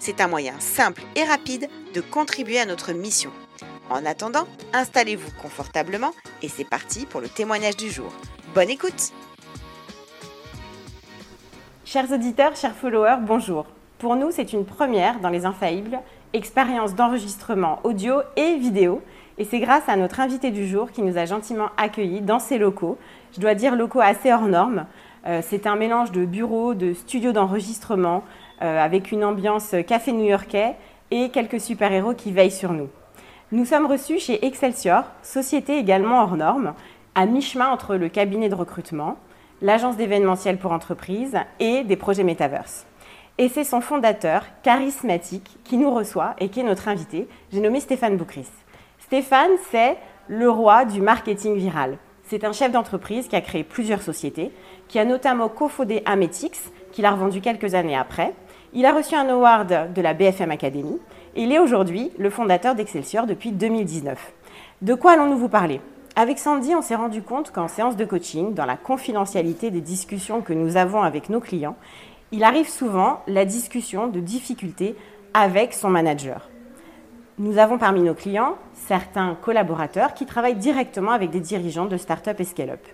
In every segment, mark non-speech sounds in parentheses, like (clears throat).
C'est un moyen simple et rapide de contribuer à notre mission. En attendant, installez-vous confortablement et c'est parti pour le témoignage du jour. Bonne écoute Chers auditeurs, chers followers, bonjour. Pour nous, c'est une première dans les Infaillibles, expérience d'enregistrement audio et vidéo. Et c'est grâce à notre invité du jour qui nous a gentiment accueillis dans ses locaux. Je dois dire locaux assez hors normes. Euh, c'est un mélange de bureaux, de studios d'enregistrement, avec une ambiance café new-yorkais et quelques super-héros qui veillent sur nous. Nous sommes reçus chez Excelsior, société également hors norme, à mi-chemin entre le cabinet de recrutement, l'agence d'événementiel pour entreprises et des projets Metaverse. Et c'est son fondateur, charismatique, qui nous reçoit et qui est notre invité. J'ai nommé Stéphane Boucris. Stéphane, c'est le roi du marketing viral. C'est un chef d'entreprise qui a créé plusieurs sociétés, qui a notamment cofondé Ametix, qu'il a revendu quelques années après, il a reçu un award de la BFM Academy et il est aujourd'hui le fondateur d'Excelsior depuis 2019. De quoi allons-nous vous parler? Avec Sandy, on s'est rendu compte qu'en séance de coaching, dans la confidentialité des discussions que nous avons avec nos clients, il arrive souvent la discussion de difficultés avec son manager. Nous avons parmi nos clients certains collaborateurs qui travaillent directement avec des dirigeants de start-up et scale-up.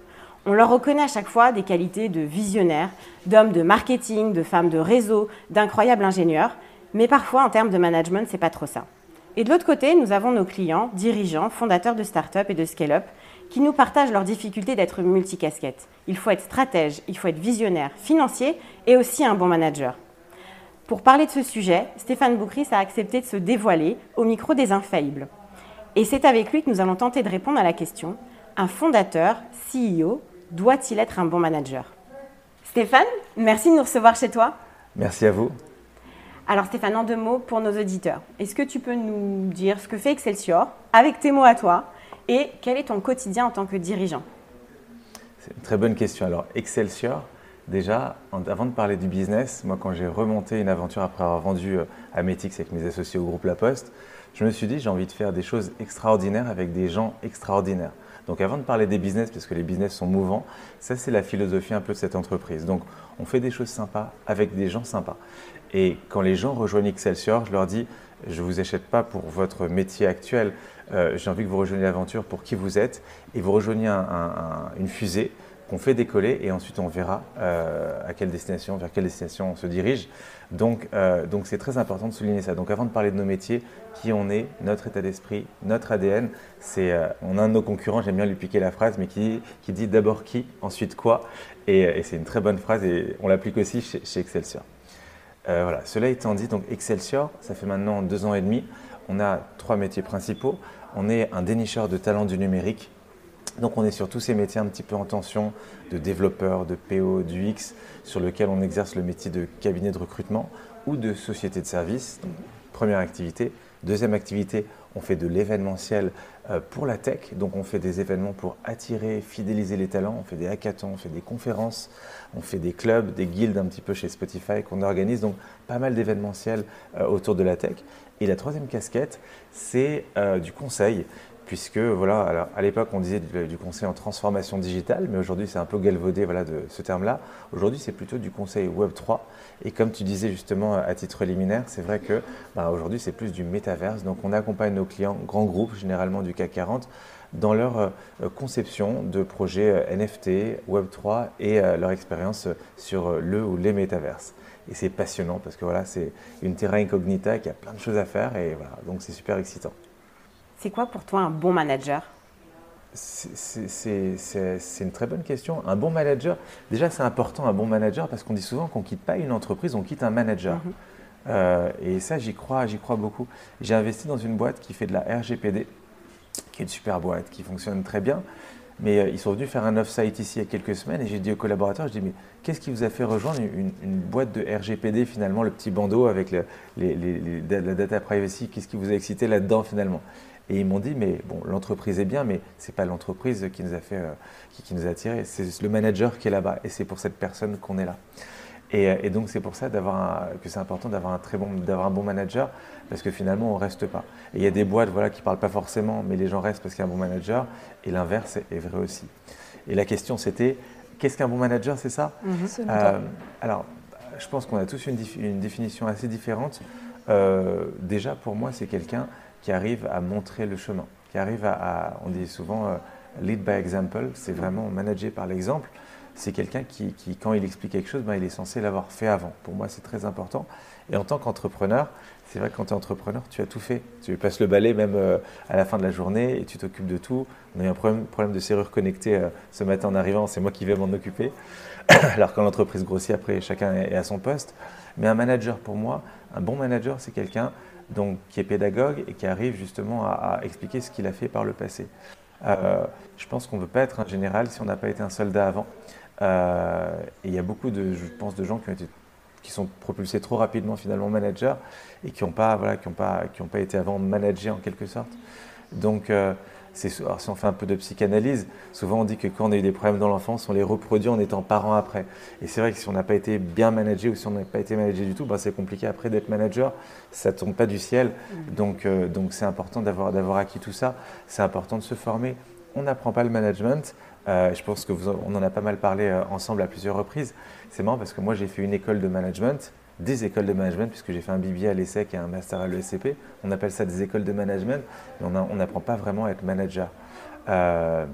On leur reconnaît à chaque fois des qualités de visionnaires, d'hommes de marketing, de femmes de réseau, d'incroyables ingénieurs, mais parfois en termes de management, c'est pas trop ça. Et de l'autre côté, nous avons nos clients, dirigeants, fondateurs de start-up et de scale-up, qui nous partagent leur difficulté d'être multicasquette. Il faut être stratège, il faut être visionnaire, financier et aussi un bon manager. Pour parler de ce sujet, Stéphane Boucris a accepté de se dévoiler au micro des infaillibles. Et c'est avec lui que nous allons tenter de répondre à la question un fondateur, CEO, doit-il être un bon manager Stéphane, merci de nous recevoir chez toi. Merci à vous. Alors Stéphane, en deux mots pour nos auditeurs, est-ce que tu peux nous dire ce que fait Excelsior avec tes mots à toi et quel est ton quotidien en tant que dirigeant C'est une très bonne question. Alors Excelsior, déjà, avant de parler du business, moi quand j'ai remonté une aventure après avoir vendu euh, à Metix avec mes associés au groupe La Poste, je me suis dit j'ai envie de faire des choses extraordinaires avec des gens extraordinaires. Donc avant de parler des business, parce que les business sont mouvants, ça c'est la philosophie un peu de cette entreprise. Donc on fait des choses sympas avec des gens sympas. Et quand les gens rejoignent Excelsior, je leur dis, je ne vous achète pas pour votre métier actuel, euh, j'ai envie que vous rejoigniez l'aventure pour qui vous êtes, et vous rejoignez une fusée qu'on fait décoller et ensuite on verra euh, à quelle destination, vers quelle destination on se dirige. Donc, euh, donc c'est très important de souligner ça. Donc avant de parler de nos métiers, qui on est, notre état d'esprit, notre ADN, c'est euh, on a un de nos concurrents, j'aime bien lui piquer la phrase, mais qui, qui dit d'abord qui, ensuite quoi, et, c'est une très bonne phrase et on l'applique aussi chez, chez Excelsior. voilà. Cela étant dit, donc Excelsior, ça fait maintenant deux ans et demi, on a trois métiers principaux. On est un dénicheur de talents du numérique Donc on est sur tous ces métiers un petit peu en tension, de développeur, de PO, du X, sur lequel on exerce le métier de cabinet de recrutement ou de société de service. première activité. Deuxième activité, on fait de l'événementiel euh, pour la tech. Donc on fait des événements pour attirer, fidéliser les talents. On fait des hackathons, on fait des conférences, on fait des clubs, des guildes un petit peu chez Spotify qu'on organise. Donc pas mal d'événementiel euh, autour de la tech. Et la troisième casquette, c'est euh, du conseil puisque voilà, à l'époque on disait du, conseil en transformation digitale, mais aujourd'hui c'est un peu galvaudé voilà, de ce terme-là. Aujourd'hui c'est plutôt du conseil Web 3. Et comme tu disais justement à titre liminaire, c'est vrai que bah, aujourd'hui c'est plus du métaverse. Donc on accompagne nos clients, grands groupes généralement du CAC 40, dans leur euh, conception de projets euh, NFT, Web 3 et euh, leur expérience sur le ou les métaverses. Et c'est passionnant parce que voilà, c'est une terra incognita qui a plein de choses à faire et voilà, donc c'est super excitant. C'est quoi pour toi un bon manager? C'est une très bonne question. Un bon manager, déjà c'est important un bon manager parce qu'on dit souvent qu'on ne quitte pas une entreprise, on quitte un manager. Mhm. Euh, et ça j'y crois, j'y crois beaucoup. J'ai investi dans une boîte qui fait de la RGPD, qui est une super boîte, qui fonctionne très bien. Mais euh, ils sont venus faire un off-site ici il y a quelques semaines et j'ai dit aux collaborateurs, je dis mais qu'est-ce qui vous a fait rejoindre une, boîte de RGPD finalement, le petit bandeau avec la data privacy, qu'est-ce qui vous a excité là-dedans finalement? Et ils m'ont dit, mais bon, l'entreprise est bien, mais ce n'est pas l'entreprise qui nous a fait, euh, qui, nous a attiré, c'est le manager qui est là-bas, et c'est pour cette personne qu'on est là. Et, euh, donc c'est pour ça que c'est important d'avoir un très bon, d'avoir un bon manager, parce que finalement on reste pas. Et il y a des boîtes, voilà, qui parlent pas forcément, mais les gens restent parce qu'il y a un bon manager, et l'inverse est, vrai aussi. Et la question c'était, qu'est-ce qu'un bon manager, c'est ça? Mhm. euh, Alors, je pense qu'on a tous une, une, définition assez différente. déjà, pour moi, c'est quelqu'un qui arrive à montrer le chemin, qui arrive à, on dit souvent euh, lead by example, c'est vraiment manager par l'exemple. C'est quelqu'un qui, quand il explique quelque chose, ben, il est censé l'avoir fait avant. Pour moi, c'est très important. Et en tant qu'entrepreneur, c'est vrai que quand tu es entrepreneur, tu as tout fait. Tu passes le balai même euh, à la fin de la journée et tu t'occupes de tout. On a eu un problème, de serrure connectée euh, ce matin en arrivant, c'est moi qui vais m'en occuper. (coughs) Alors quand l'entreprise grossit, après, chacun est à son poste. Mais un manager, pour moi, un bon manager, c'est quelqu'un donc, qui est pédagogue et qui arrive justement à, expliquer ce qu'il a fait par le passé. Euh, je pense qu'on ne veut pas être un général si on n'a pas été un soldat avant. Euh, il y a beaucoup de, je pense, de gens qui, ont été, qui sont propulsés trop rapidement finalement managers et qui n'ont pas, voilà, qui pas, qui pas été avant managés en quelque sorte. Donc, euh, alors si on fait un peu de psychanalyse, souvent on dit que quand on a eu des problèmes dans l'enfance, on les reproduit en étant parent après. Et c'est vrai que si on n'a pas été bien managé ou si on n'a pas été managé du tout, ben c'est compliqué après d'être manager. Ça ne tombe pas du ciel. Donc euh, donc c'est important d'avoir acquis tout ça. C'est important de se former. On n'apprend pas le management. Euh, je pense que on en a pas mal parlé euh, ensemble à plusieurs reprises. C'est marrant parce que moi j'ai fait une école de management des écoles de management, puisque j'ai fait un BBA à l'ESSEC et un master à l'ESCP. On appelle ça des écoles de management, mais on n'apprend pas vraiment à être manager. Euh,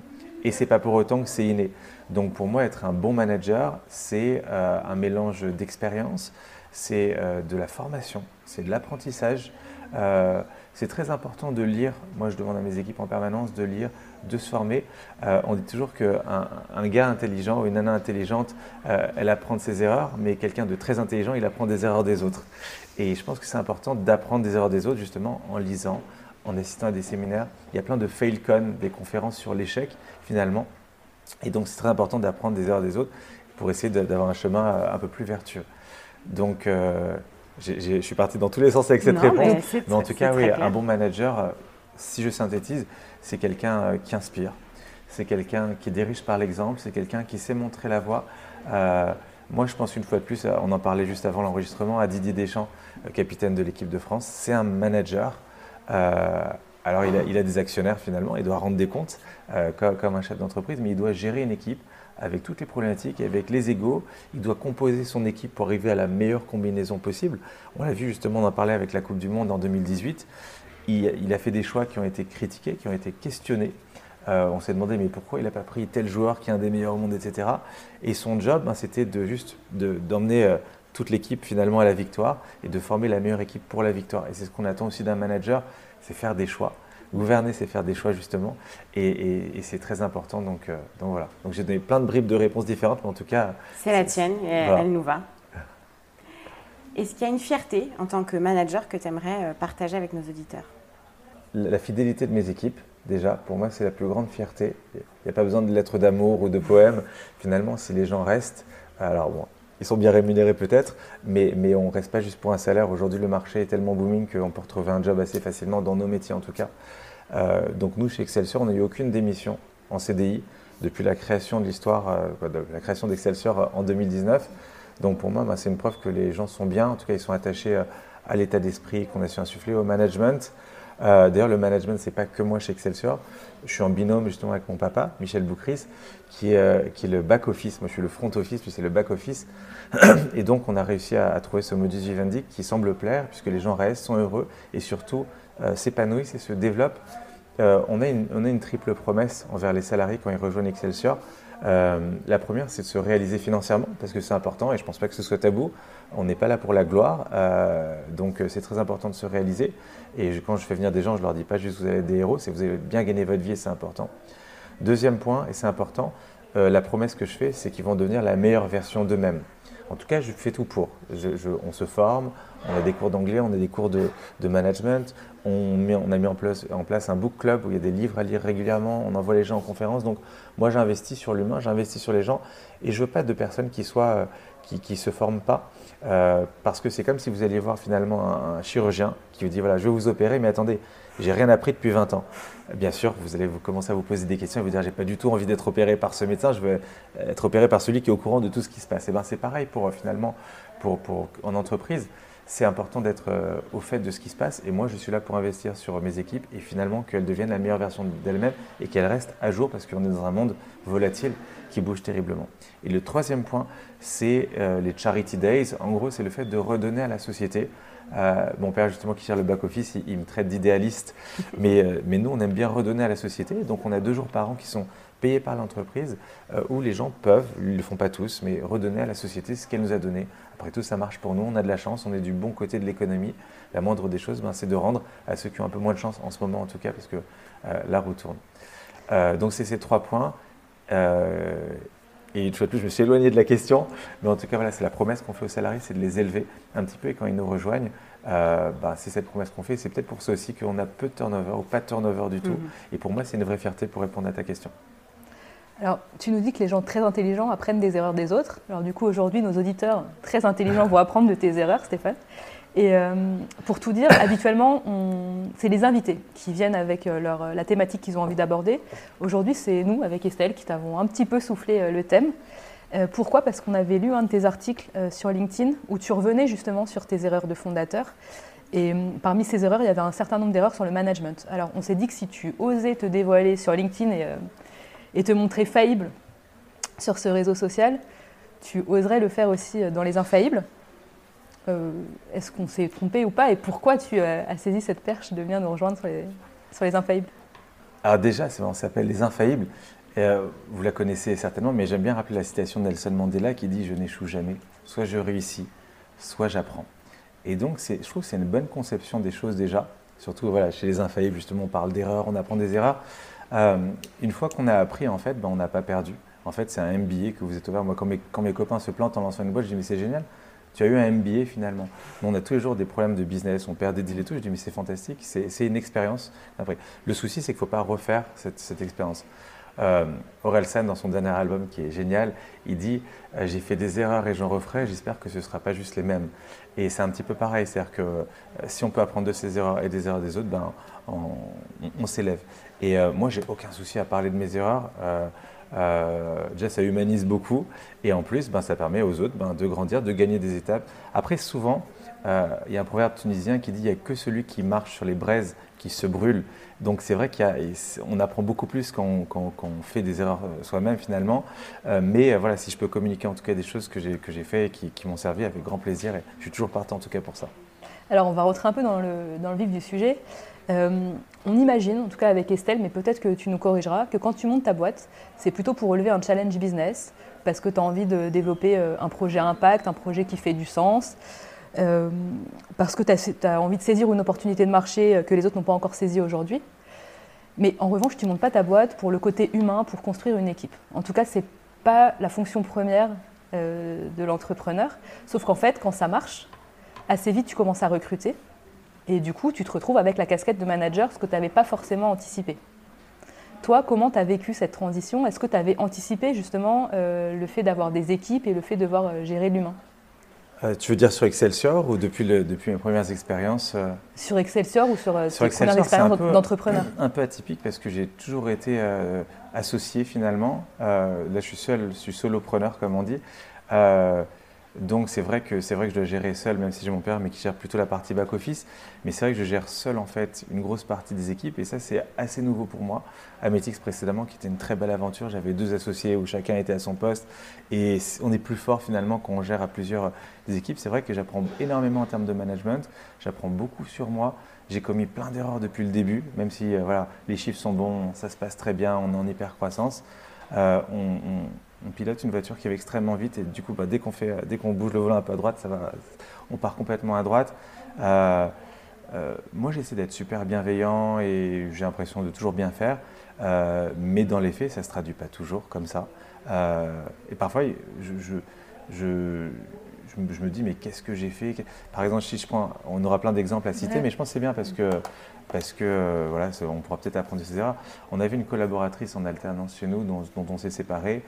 et c'est pas pour autant que c'est inné. Donc pour moi, être un bon manager, c'est euh, un mélange d'expérience, c'est euh, de la formation, c'est de l'apprentissage. Euh, c'est très important de lire. Moi, je demande à mes équipes en permanence de lire, de se former. Euh, on dit toujours qu'un un gars intelligent ou une nana intelligente, euh, elle apprend de ses erreurs, mais quelqu'un de très intelligent, il apprend des erreurs des autres. Et je pense que c'est important d'apprendre des erreurs des autres, justement, en lisant, en assistant à des séminaires. Il y a plein de failcon, des conférences sur l'échec, finalement. Et donc, c'est très important d'apprendre des erreurs des autres pour essayer d'avoir un chemin un peu plus vertueux. Donc, je suis parti dans tous les sens avec cette réponse. Mais, en tout cas, oui, un bon manager, euh, si je synthétise, c'est quelqu'un euh, qui inspire, c'est quelqu'un qui dirige par l'exemple, c'est quelqu'un qui sait montrer la voie. Euh, moi, je pense une fois de plus, on en parlait juste avant l'enregistrement, à Didier Deschamps, capitaine de l'équipe de France. C'est un manager. alors, il a, des actionnaires finalement, il doit rendre des comptes comme, un chef d'entreprise, mais il doit gérer une équipe avec toutes les problématiques, avec les égaux. Il doit composer son équipe pour arriver à la meilleure combinaison possible. On l'a vu justement, on en parlait avec la Coupe du Monde en 2018. Il, a fait des choix qui ont été critiqués, qui ont été questionnés. Euh, on s'est demandé mais pourquoi il n'a pas pris tel joueur qui est un des meilleurs au monde, etc. Et son job, ben, c'était de juste d'emmener euh, toute l'équipe finalement à la victoire et de former la meilleure équipe pour la victoire. Et c'est ce qu'on attend aussi d'un manager, c'est faire des choix. Gouverner, c'est faire des choix justement, et, c'est très important. Donc, euh, donc voilà. Donc j'ai donné plein de bribes de réponses différentes, mais en tout cas. C'est la tienne, et elle nous va. Est-ce qu'il y a une fierté en tant que manager que tu aimerais euh, partager avec nos auditeurs? La fidélité de mes équipes. déjà, pour moi, c'est la plus grande fierté. Il n'y a pas besoin de lettres d'amour ou de poèmes. Finalement, si les gens restent, alors bon, ils sont bien rémunérés peut-être, mais, mais on ne reste pas juste pour un salaire. Aujourd'hui, le marché est tellement booming qu'on peut retrouver un job assez facilement dans nos métiers en tout cas. Euh, donc nous, chez Excelsior, on n'a eu aucune démission en CDI depuis la création de l'histoire, euh, la création d'Excelsior en 2019. Donc pour moi, bah, c'est une preuve que les gens sont bien, en tout cas ils sont attachés à l'état d'esprit qu'on a su insuffler, au management. D'ailleurs, le management, ce n'est pas que moi chez Excelsior. Je suis en binôme justement avec mon papa, Michel Boucris, qui est, qui est le back-office. Moi, je suis le front-office, lui, c'est le back-office. (clears throat) Et donc, on a réussi à, trouver ce modus vivendi qui semble plaire, puisque les gens restent, sont heureux et surtout s'épanouissent et se développent euh, on, a une, triple promesse envers les salariés quand ils rejoignent Excelsior. Euh, la première, c'est de se réaliser financièrement, parce que c'est important et je ne pense pas que ce soit tabou. On n'est pas là pour la gloire, euh, donc c'est très important de se réaliser. Et quand je fais venir des gens, je ne leur dis pas juste vous avez des héros, c'est vous avez bien gagné votre vie et c'est important. Deuxième point, et c'est important, la promesse que je fais, c'est qu'ils vont devenir la meilleure version d'eux-mêmes. En tout cas, je fais tout pour. on se forme, on a des cours d'anglais, on a des cours de, management, on, a mis en place, un book club où il y a des livres à lire régulièrement, on envoie les gens en conférence. Donc moi j'investis sur l'humain, j'investis sur les gens et je veux pas de personnes qui soient qui ne se forment pas. Euh, parce que c'est comme si vous alliez voir finalement un, chirurgien qui vous dit voilà, je vais vous opérer, mais attendez, j'ai rien appris depuis 20 ans. Bien sûr, vous allez vous commencer à vous poser des questions et vous dire j'ai pas du tout envie d'être opéré par ce médecin, je veux être opéré par celui qui est au courant de tout ce qui se passe. Et ben c'est pareil pour euh, finalement pour, pour, en entreprise c'est important d'être euh, au fait de ce qui se passe. Et moi, je suis là pour investir sur mes équipes et finalement qu'elles deviennent la meilleure version d'elles-mêmes et qu'elles restent à jour parce qu'on est dans un monde volatile qui bouge terriblement. Et le troisième point, c'est euh, les Charity Days. En gros, c'est le fait de redonner à la société. Euh, mon père, justement, qui gère le back-office, il, me traite d'idéaliste. (laughs) mais, mais nous, on aime bien redonner à la société. Donc, on a deux jours par an qui sont payés par l'entreprise, où les gens peuvent, ils ne le font pas tous, mais redonner à la société ce qu'elle nous a donné après tout, ça marche pour nous, on a de la chance, on est du bon côté de l'économie. La moindre des choses, ben, c'est de rendre à ceux qui ont un peu moins de chance en ce moment, en tout cas, parce que euh, la roue tourne. Euh, donc, c'est ces trois points. Euh, et une fois de plus, je me suis éloigné de la question, mais en tout cas, voilà, c'est la promesse qu'on fait aux salariés, c'est de les élever un petit peu. Et quand ils nous rejoignent, ben, c'est cette promesse qu'on fait. C'est peut-être pour ça aussi qu'on a peu de turnover ou pas de turnover du tout. Mhm. Et pour moi, c'est une vraie fierté pour répondre à ta question. Alors, tu nous dis que les gens très intelligents apprennent des erreurs des autres. Alors, du coup, aujourd'hui, nos auditeurs très intelligents vont apprendre de tes erreurs, Stéphane. Et euh, pour tout dire, (coughs) habituellement, c'est les invités qui viennent avec euh, la thématique qu'ils ont envie d'aborder. Aujourd'hui, c'est nous, avec Estelle, qui t'avons un petit peu soufflé euh, le thème. pourquoi? Parce qu'on avait lu un de tes articles sur LinkedIn où tu revenais justement sur tes erreurs de fondateur. Et parmi ces erreurs, il y avait un certain nombre d'erreurs sur le management. Alors, on s'est dit que si tu osais te dévoiler sur LinkedIn et et te montrer faillible sur ce réseau social, tu oserais le faire aussi dans les infaillibles. Euh, est-ce qu'on s'est trompé ou pas Et pourquoi tu as saisi cette perche de venir nous rejoindre sur les, infaillibles? Alors déjà, on s'appelle les infaillibles. Euh, vous la connaissez certainement, mais j'aime bien rappeler la citation de Nelson Mandela qui dit « Je n'échoue jamais, soit je réussis, soit j'apprends ». Et donc, je trouve que c'est une bonne conception des choses déjà. Surtout voilà, chez les infaillibles, justement, on parle d'erreurs, on apprend des erreurs. Euh, une fois qu'on a appris, en fait, ben, on n'a pas perdu. En fait, c'est un MBA que vous êtes ouvert. Moi, quand mes, copains se plantent en lançant une boîte, je dis mais c'est génial. Tu as eu un MBA finalement. on a tous les jours des problèmes de business, on perd des deals et tout. Je dis mais c'est fantastique, c'est une expérience. Après, le souci, c'est qu'il ne faut pas refaire cette, expérience. Euh, Orelsan, dans son dernier album qui est génial, il dit euh, J'ai fait des erreurs et j'en referai, j'espère que ce ne sera pas juste les mêmes. Et c'est un petit peu pareil, c'est-à-dire que euh, si on peut apprendre de ses erreurs et des erreurs des autres, ben, on, s'élève. Et euh, moi, j'ai aucun souci à parler de mes erreurs. déjà, ça humanise beaucoup. Et en plus, ben, ça permet aux autres ben, de grandir, de gagner des étapes. Après, souvent, il y a un proverbe tunisien qui dit Il n'y a que celui qui marche sur les braises qui se brûle. Donc c'est vrai qu'on apprend beaucoup plus quand on, fait des erreurs euh, soi-même finalement. Euh, mais euh, voilà, si je peux communiquer en tout cas des choses que j'ai fait et qui, m'ont servi avec grand plaisir, et je suis toujours partant en tout cas pour ça. Alors on va rentrer un peu dans le, dans le vif du sujet. On imagine, en tout cas avec Estelle, mais peut-être que tu nous corrigeras, que quand tu montes ta boîte, c'est plutôt pour relever un challenge business, parce que tu as envie de développer un projet impact, un projet qui fait du sens. Euh, parce que tu as, envie de saisir une opportunité de marché euh, que les autres n'ont pas encore saisie aujourd'hui. Mais en revanche, tu ne montes pas ta boîte pour le côté humain, pour construire une équipe. En tout cas, ce n'est pas la fonction première euh, de l'entrepreneur. Sauf qu'en fait, quand ça marche, assez vite, tu commences à recruter. Et du coup, tu te retrouves avec la casquette de manager, ce que tu n'avais pas forcément anticipé. toi, comment tu as vécu cette transition? Est-ce que tu avais anticipé justement le fait d'avoir des équipes et le fait de devoir gérer l'humain? Euh, tu veux dire sur Excelsior ou depuis, le, depuis mes premières expériences euh? Sur Excelsior ou sur, euh, tes premières expériences d'entrepreneur? (clears throat) Un peu atypique parce que j'ai toujours été associé finalement. là, je suis seul, je suis solopreneur comme on dit. Donc c'est vrai que c'est vrai que je dois gérer seul, même si j'ai mon père, mais qui gère plutôt la partie back office. Mais c'est vrai que je gère seul en fait une grosse partie des équipes, et ça c'est assez nouveau pour moi. Ametix précédemment, qui était une très belle aventure, j'avais deux associés où chacun était à son poste, et on est plus fort finalement quand on gère à plusieurs des équipes. C'est vrai que j'apprends énormément en termes de management, j'apprends beaucoup sur moi. J'ai commis plein d'erreurs depuis le début, même si euh, voilà, les chiffres sont bons, ça se passe très bien, on est en hyper croissance. Euh, pilote une voiture qui va extrêmement vite et du coup, bah, dès qu'on dès qu'on bouge le volant un peu à droite, ça va, on part complètement à droite. Euh, euh, moi, j'essaie d'être super bienveillant et j'ai l'impression de toujours bien faire, euh, mais dans les faits, ça ne se traduit pas toujours comme ça. et parfois, je, je, me dis, mais qu'est-ce que j'ai fait? Par exemple, si je prends, on aura plein d'exemples à citer, mais je pense que c'est bien parce que, parce que voilà, on pourra peut-être apprendre de ces erreurs. On avait une collaboratrice en alternance chez nous dont, dont on s'est séparés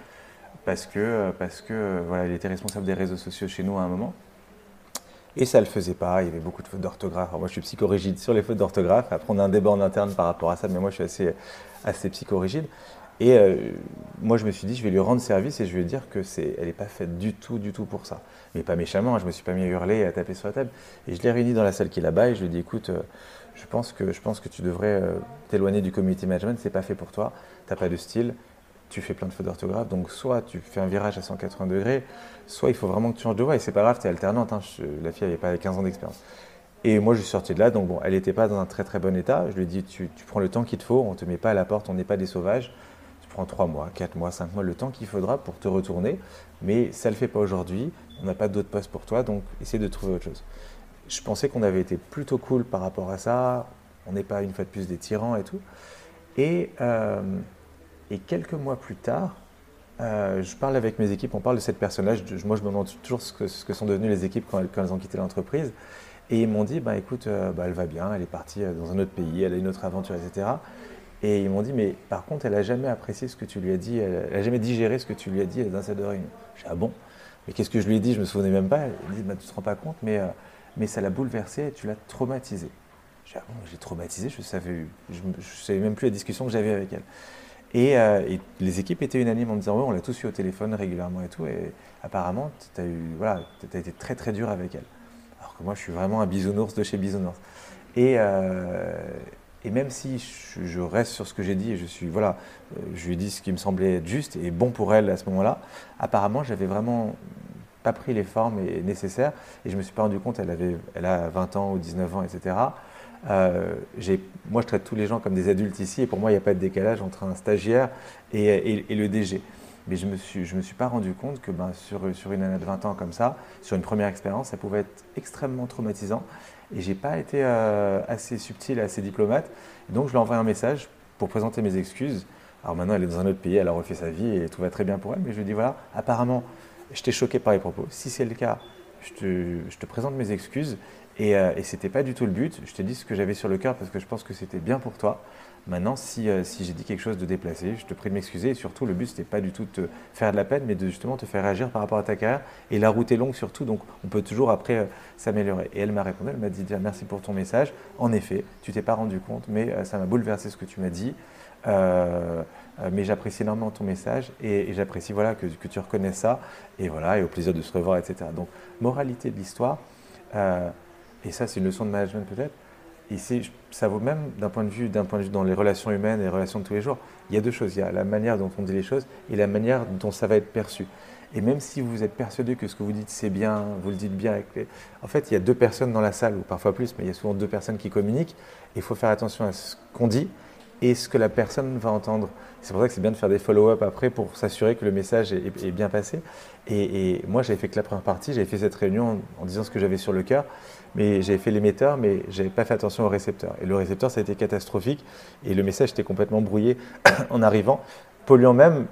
parce que, parce que voilà, il était responsable des réseaux sociaux chez nous à un moment. Et ça ne le faisait pas, il y avait beaucoup de fautes d'orthographe. Moi, je suis psychorigide sur les fautes d'orthographe. Après, on a un débat en interne par rapport à ça, mais moi, je suis assez, assez psychorigide. Et euh, moi, je me suis dit, je vais lui rendre service et je vais lui dire que c'est, n'est pas faite du tout, du tout pour ça. Mais pas méchamment, hein, je me suis pas mis à hurler et à taper sur la table. Et je l'ai réuni dans la salle qui est là-bas et je lui ai dit, écoute, euh, je, pense que, je pense que tu devrais euh, t'éloigner du community management, c'est pas fait pour toi, tu n'as pas de style, tu fais plein de fautes d'orthographe. Donc, soit tu fais un virage à 180 degrés, soit il faut vraiment que tu changes de voie. Et c'est pas grave, tu es alternante. Hein. la fille n'avait pas 15 ans d'expérience. Et moi, je suis sorti de là. Donc, bon, elle n'était pas dans un très très bon état. Je lui ai dit tu, prends le temps qu'il te faut. On te met pas à la porte, on n'est pas des sauvages. Tu prends 3 mois, 4 mois, 5 mois, le temps qu'il faudra pour te retourner. Mais ça le fait pas aujourd'hui. On n'a pas d'autres postes pour toi. Donc, essaie de trouver autre chose. Je pensais qu'on avait été plutôt cool par rapport à ça. On n'est pas une fois de plus des tyrans et tout. Et. Euh, et quelques mois plus tard, euh, je parle avec mes équipes, on parle de cette personnage. moi, je me demande toujours ce que, sont devenues les équipes quand elles, ont quitté l'entreprise. Et ils m'ont dit, bah, écoute, euh, bah, elle va bien, elle est partie euh, dans un autre pays, elle a une autre aventure, etc. Et ils m'ont dit, mais par contre, elle n'a jamais apprécié ce que tu lui as dit, elle n'a jamais digéré ce que tu lui as dit dans cette réunion. J'ai dit, ah bon? Mais qu'est-ce que je lui ai dit? Je ne me souvenais même pas. Elle dit, bah, tu ne te rends pas compte, mais, mais ça l'a bouleversée et tu l'as traumatisée. J'ai dit, ah bon, j'ai traumatisé, je ne savais, je savais même plus la discussion que j'avais avec elle. Euh, et, les équipes étaient unanimes en disant, oui, on l'a tous eu au téléphone régulièrement et tout. Et apparemment, tu as, voilà, as été très très dur avec elle. Alors que moi, je suis vraiment un bisounours de chez bisounours. Et, euh, et même si je, reste sur ce que j'ai dit, et je suis voilà, euh, je lui ai dit ce qui me semblait être juste et bon pour elle à ce moment-là, apparemment, j'avais vraiment pas pris les formes nécessaires et je me suis pas rendu compte, elle, avait, elle a 20 ans ou 19 ans, etc. Euh, moi, je traite tous les gens comme des adultes ici, et pour moi, il n'y a pas de décalage entre un stagiaire et, le DG. Mais je ne me, suis, me suis pas rendu compte que ben, sur, sur une année de 20 ans comme ça, sur une première expérience, ça pouvait être extrêmement traumatisant. Et je n'ai pas été euh, assez subtil, assez diplomate. donc, je lui ai envoyé un message pour présenter mes excuses. Alors maintenant, elle est dans un autre pays, elle a refait sa vie et tout va très bien pour elle. Mais je lui dit voilà, apparemment, je t'ai choqué par les propos. Si c'est le cas, je te, te présente mes excuses et, euh, ce n'était pas du tout le but. Je t'ai dit ce que j'avais sur le cœur parce que je pense que c'était bien pour toi. Maintenant, si, euh, j'ai dit quelque chose de déplacé, je te prie de m'excuser. Et surtout, le but, ce n'était pas du tout de te faire de la peine, mais de justement te faire réagir par rapport à ta carrière. Et la route est longue surtout, donc on peut toujours après euh, s'améliorer. Et elle m'a répondu, elle m'a dit merci pour ton message. En effet, tu t'es pas rendu compte, mais ça m'a bouleversé ce que tu m'as dit. Mais j'apprécie énormément ton message et, j'apprécie voilà, que, tu reconnaisses ça. Et voilà, et au plaisir de se revoir, etc. Donc, moralité de l'histoire et ça c'est une leçon de management peut-être, et ça vaut même d'un point, de vue, dans les relations humaines et les relations de tous les jours. Il y a deux choses. Il y a la manière dont on dit les choses et la manière dont ça va être perçu. Et même si vous êtes persuadé que ce que vous dites c'est bien, vous le dites bien. Avec En fait, il y a deux personnes dans la salle, ou parfois plus, mais il y a souvent deux personnes qui communiquent. il faut faire attention à ce qu'on dit et ce que la personne va entendre. C'est pour ça que c'est bien de faire des follow-up après pour s'assurer que le message est, bien passé. Et, moi, j'avais fait que la première partie, j'avais fait cette réunion en, disant ce que j'avais sur le cœur, mais j'avais fait l'émetteur, mais j'avais pas fait attention au récepteur. Et le récepteur, ça a été catastrophique, et le message était complètement brouillé (clears throat) en arrivant, polluant même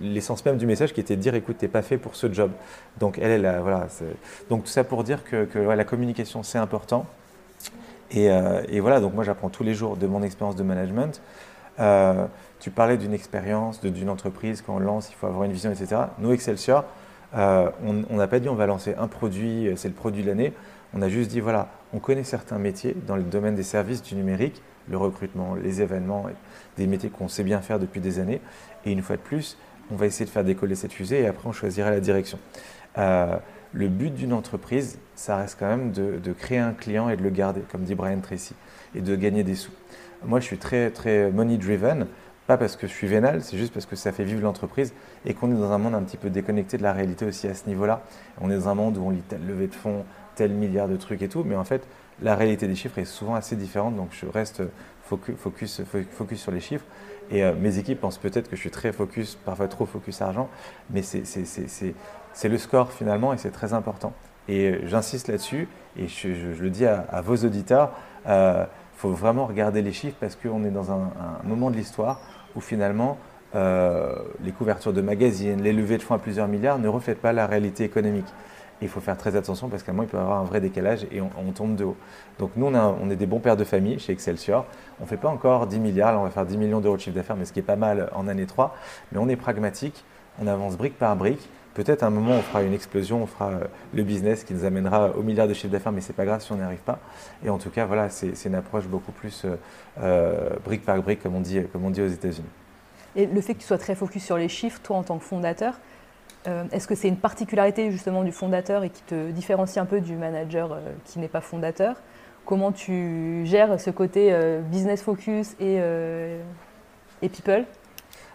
l'essence même du message qui était de dire écoute, t'es pas fait pour ce job. Donc elle, voilà. Donc tout ça pour dire que, la communication c'est important Et, voilà, donc moi j'apprends tous les jours de mon expérience de management. tu parlais d'une expérience, d'une entreprise, quand on lance, il faut avoir une vision, etc. Nous, Excelsior, on n'a pas dit on va lancer un produit, c'est le produit de l'année. On a juste dit voilà, on connaît certains métiers dans le domaine des services du numérique, le recrutement, les événements, des métiers qu'on sait bien faire depuis des années. Et une fois de plus, on va essayer de faire décoller cette fusée et après on choisira la direction. Le but d'une entreprise, ça reste quand même de, créer un client et de le garder, comme dit Brian Tracy, et de gagner des sous. Moi, je suis très, très money driven, pas parce que je suis vénal, c'est juste parce que ça fait vivre l'entreprise et qu'on est dans un monde un petit peu déconnecté de la réalité aussi à ce niveau-là. On est dans un monde où on lit telle levée de fonds, tel milliard de trucs et tout, mais en fait, la réalité des chiffres est souvent assez différente, donc je reste focus, focus, focus sur les chiffres. Et euh, mes équipes pensent peut-être que je suis très focus, parfois trop focus argent, mais c'est le score finalement et c'est très important. Et euh, j'insiste là-dessus et je, le dis à, vos auditeurs, il euh, faut vraiment regarder les chiffres parce qu'on est dans un, moment de l'histoire où finalement les couvertures de magazines, les levées de fonds à plusieurs milliards ne reflètent pas la réalité économique il faut faire très attention parce qu'à un moment, il peut y avoir un vrai décalage et on, tombe de haut. Donc nous, on, est des bons pères de famille chez Excelsior. On ne fait pas encore 10 milliards, là on va faire 10 millions d'euros de chiffre d'affaires, mais ce qui est pas mal en année 3. Mais on est pragmatique, on avance brique par brique. Peut-être à un moment, on fera une explosion, on fera euh, le business qui nous amènera au milliard de chiffre d'affaires, mais ce n'est pas grave si on n'y arrive pas. Et en tout cas, voilà, c'est une approche beaucoup plus euh, euh, brique par brique, comme on dit, comme on dit aux États-Unis. Et le fait que tu sois très focus sur les chiffres, toi en tant que fondateur, euh, est-ce que c'est une particularité justement du fondateur et qui te différencie un peu du manager euh, qui n'est pas fondateur? Comment tu gères ce côté business focus et, et people?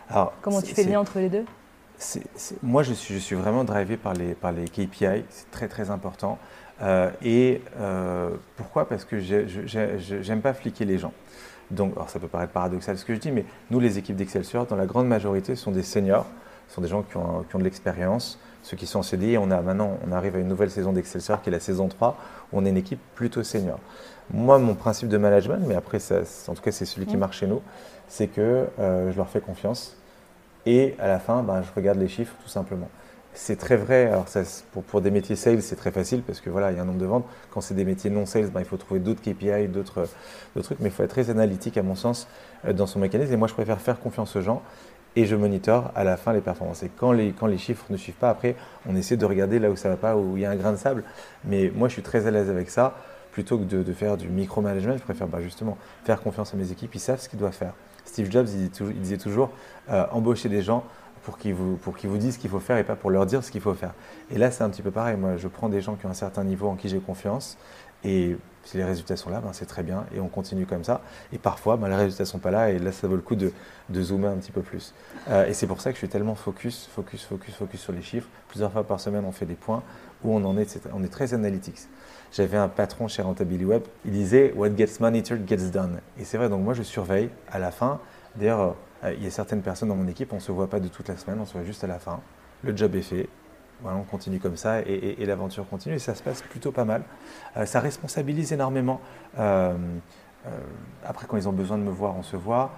Alors, Comment tu fais le lien entre les deux? Moi, je suis, je suis, vraiment drivé par les, par les KPI, c'est très très important. et pourquoi? Parce que j'aime pas fliquer les gens. Donc, alors ça peut paraître paradoxal ce que je dis, mais nous, les équipes d'Excelsior, dans la grande majorité, sont des seniors ce sont des gens qui ont, de l'expérience. Ceux qui sont en CDI, on a maintenant, on arrive à une nouvelle saison d'Excelsior qui est la saison 3, où on est une équipe plutôt senior. Moi, mon principe de management, mais après, en tout cas, c'est celui qui mm. marche chez nous, c'est que euh, je leur fais confiance et à la fin, ben, je regarde les chiffres tout simplement. C'est très vrai. Alors pour, des métiers sales, c'est très facile parce que voilà, il y a un nombre de ventes. Quand c'est des métiers non sales, ben, il faut trouver d'autres KPI, d'autres trucs. Mais il faut être très analytique, à mon sens, euh, dans son mécanisme. Et moi, je préfère faire confiance aux gens et je monitore à la fin les performances. Et quand les, quand les chiffres ne suivent pas, après, on essaie de regarder là où ça ne va pas, où il y a un grain de sable. Mais moi, je suis très à l'aise avec ça. Plutôt que de, faire du micromanagement, je préfère bah, justement faire confiance à mes équipes. Ils savent ce qu'ils doivent faire. Steve Jobs, il, disait toujours euh, embaucher des gens pour qu'ils vous, disent ce qu'il faut faire et pas pour leur dire ce qu'il faut faire. Et là, c'est un petit peu pareil. Moi, je prends des gens qui ont un certain niveau en qui j'ai confiance et si les résultats sont là, ben c'est très bien et on continue comme ça. Et parfois, ben les résultats ne sont pas là et là, ça vaut le coup de, de zoomer un petit peu plus. Euh, et c'est pour ça que je suis tellement focus, focus, focus, focus sur les chiffres. Plusieurs fois par semaine, on fait des points où on en est, on est très analytics. J'avais un patron chez Rentability Web, il disait What gets monitored gets done. Et c'est vrai, donc moi je surveille à la fin. D'ailleurs, euh, il y a certaines personnes dans mon équipe, on ne se voit pas de toute la semaine, on se voit juste à la fin. Le job est fait, on continue comme ça et, l'aventure continue et ça se passe plutôt pas mal. Euh, ça responsabilise énormément. Euh, euh, après, quand ils ont besoin de me voir, on se voit.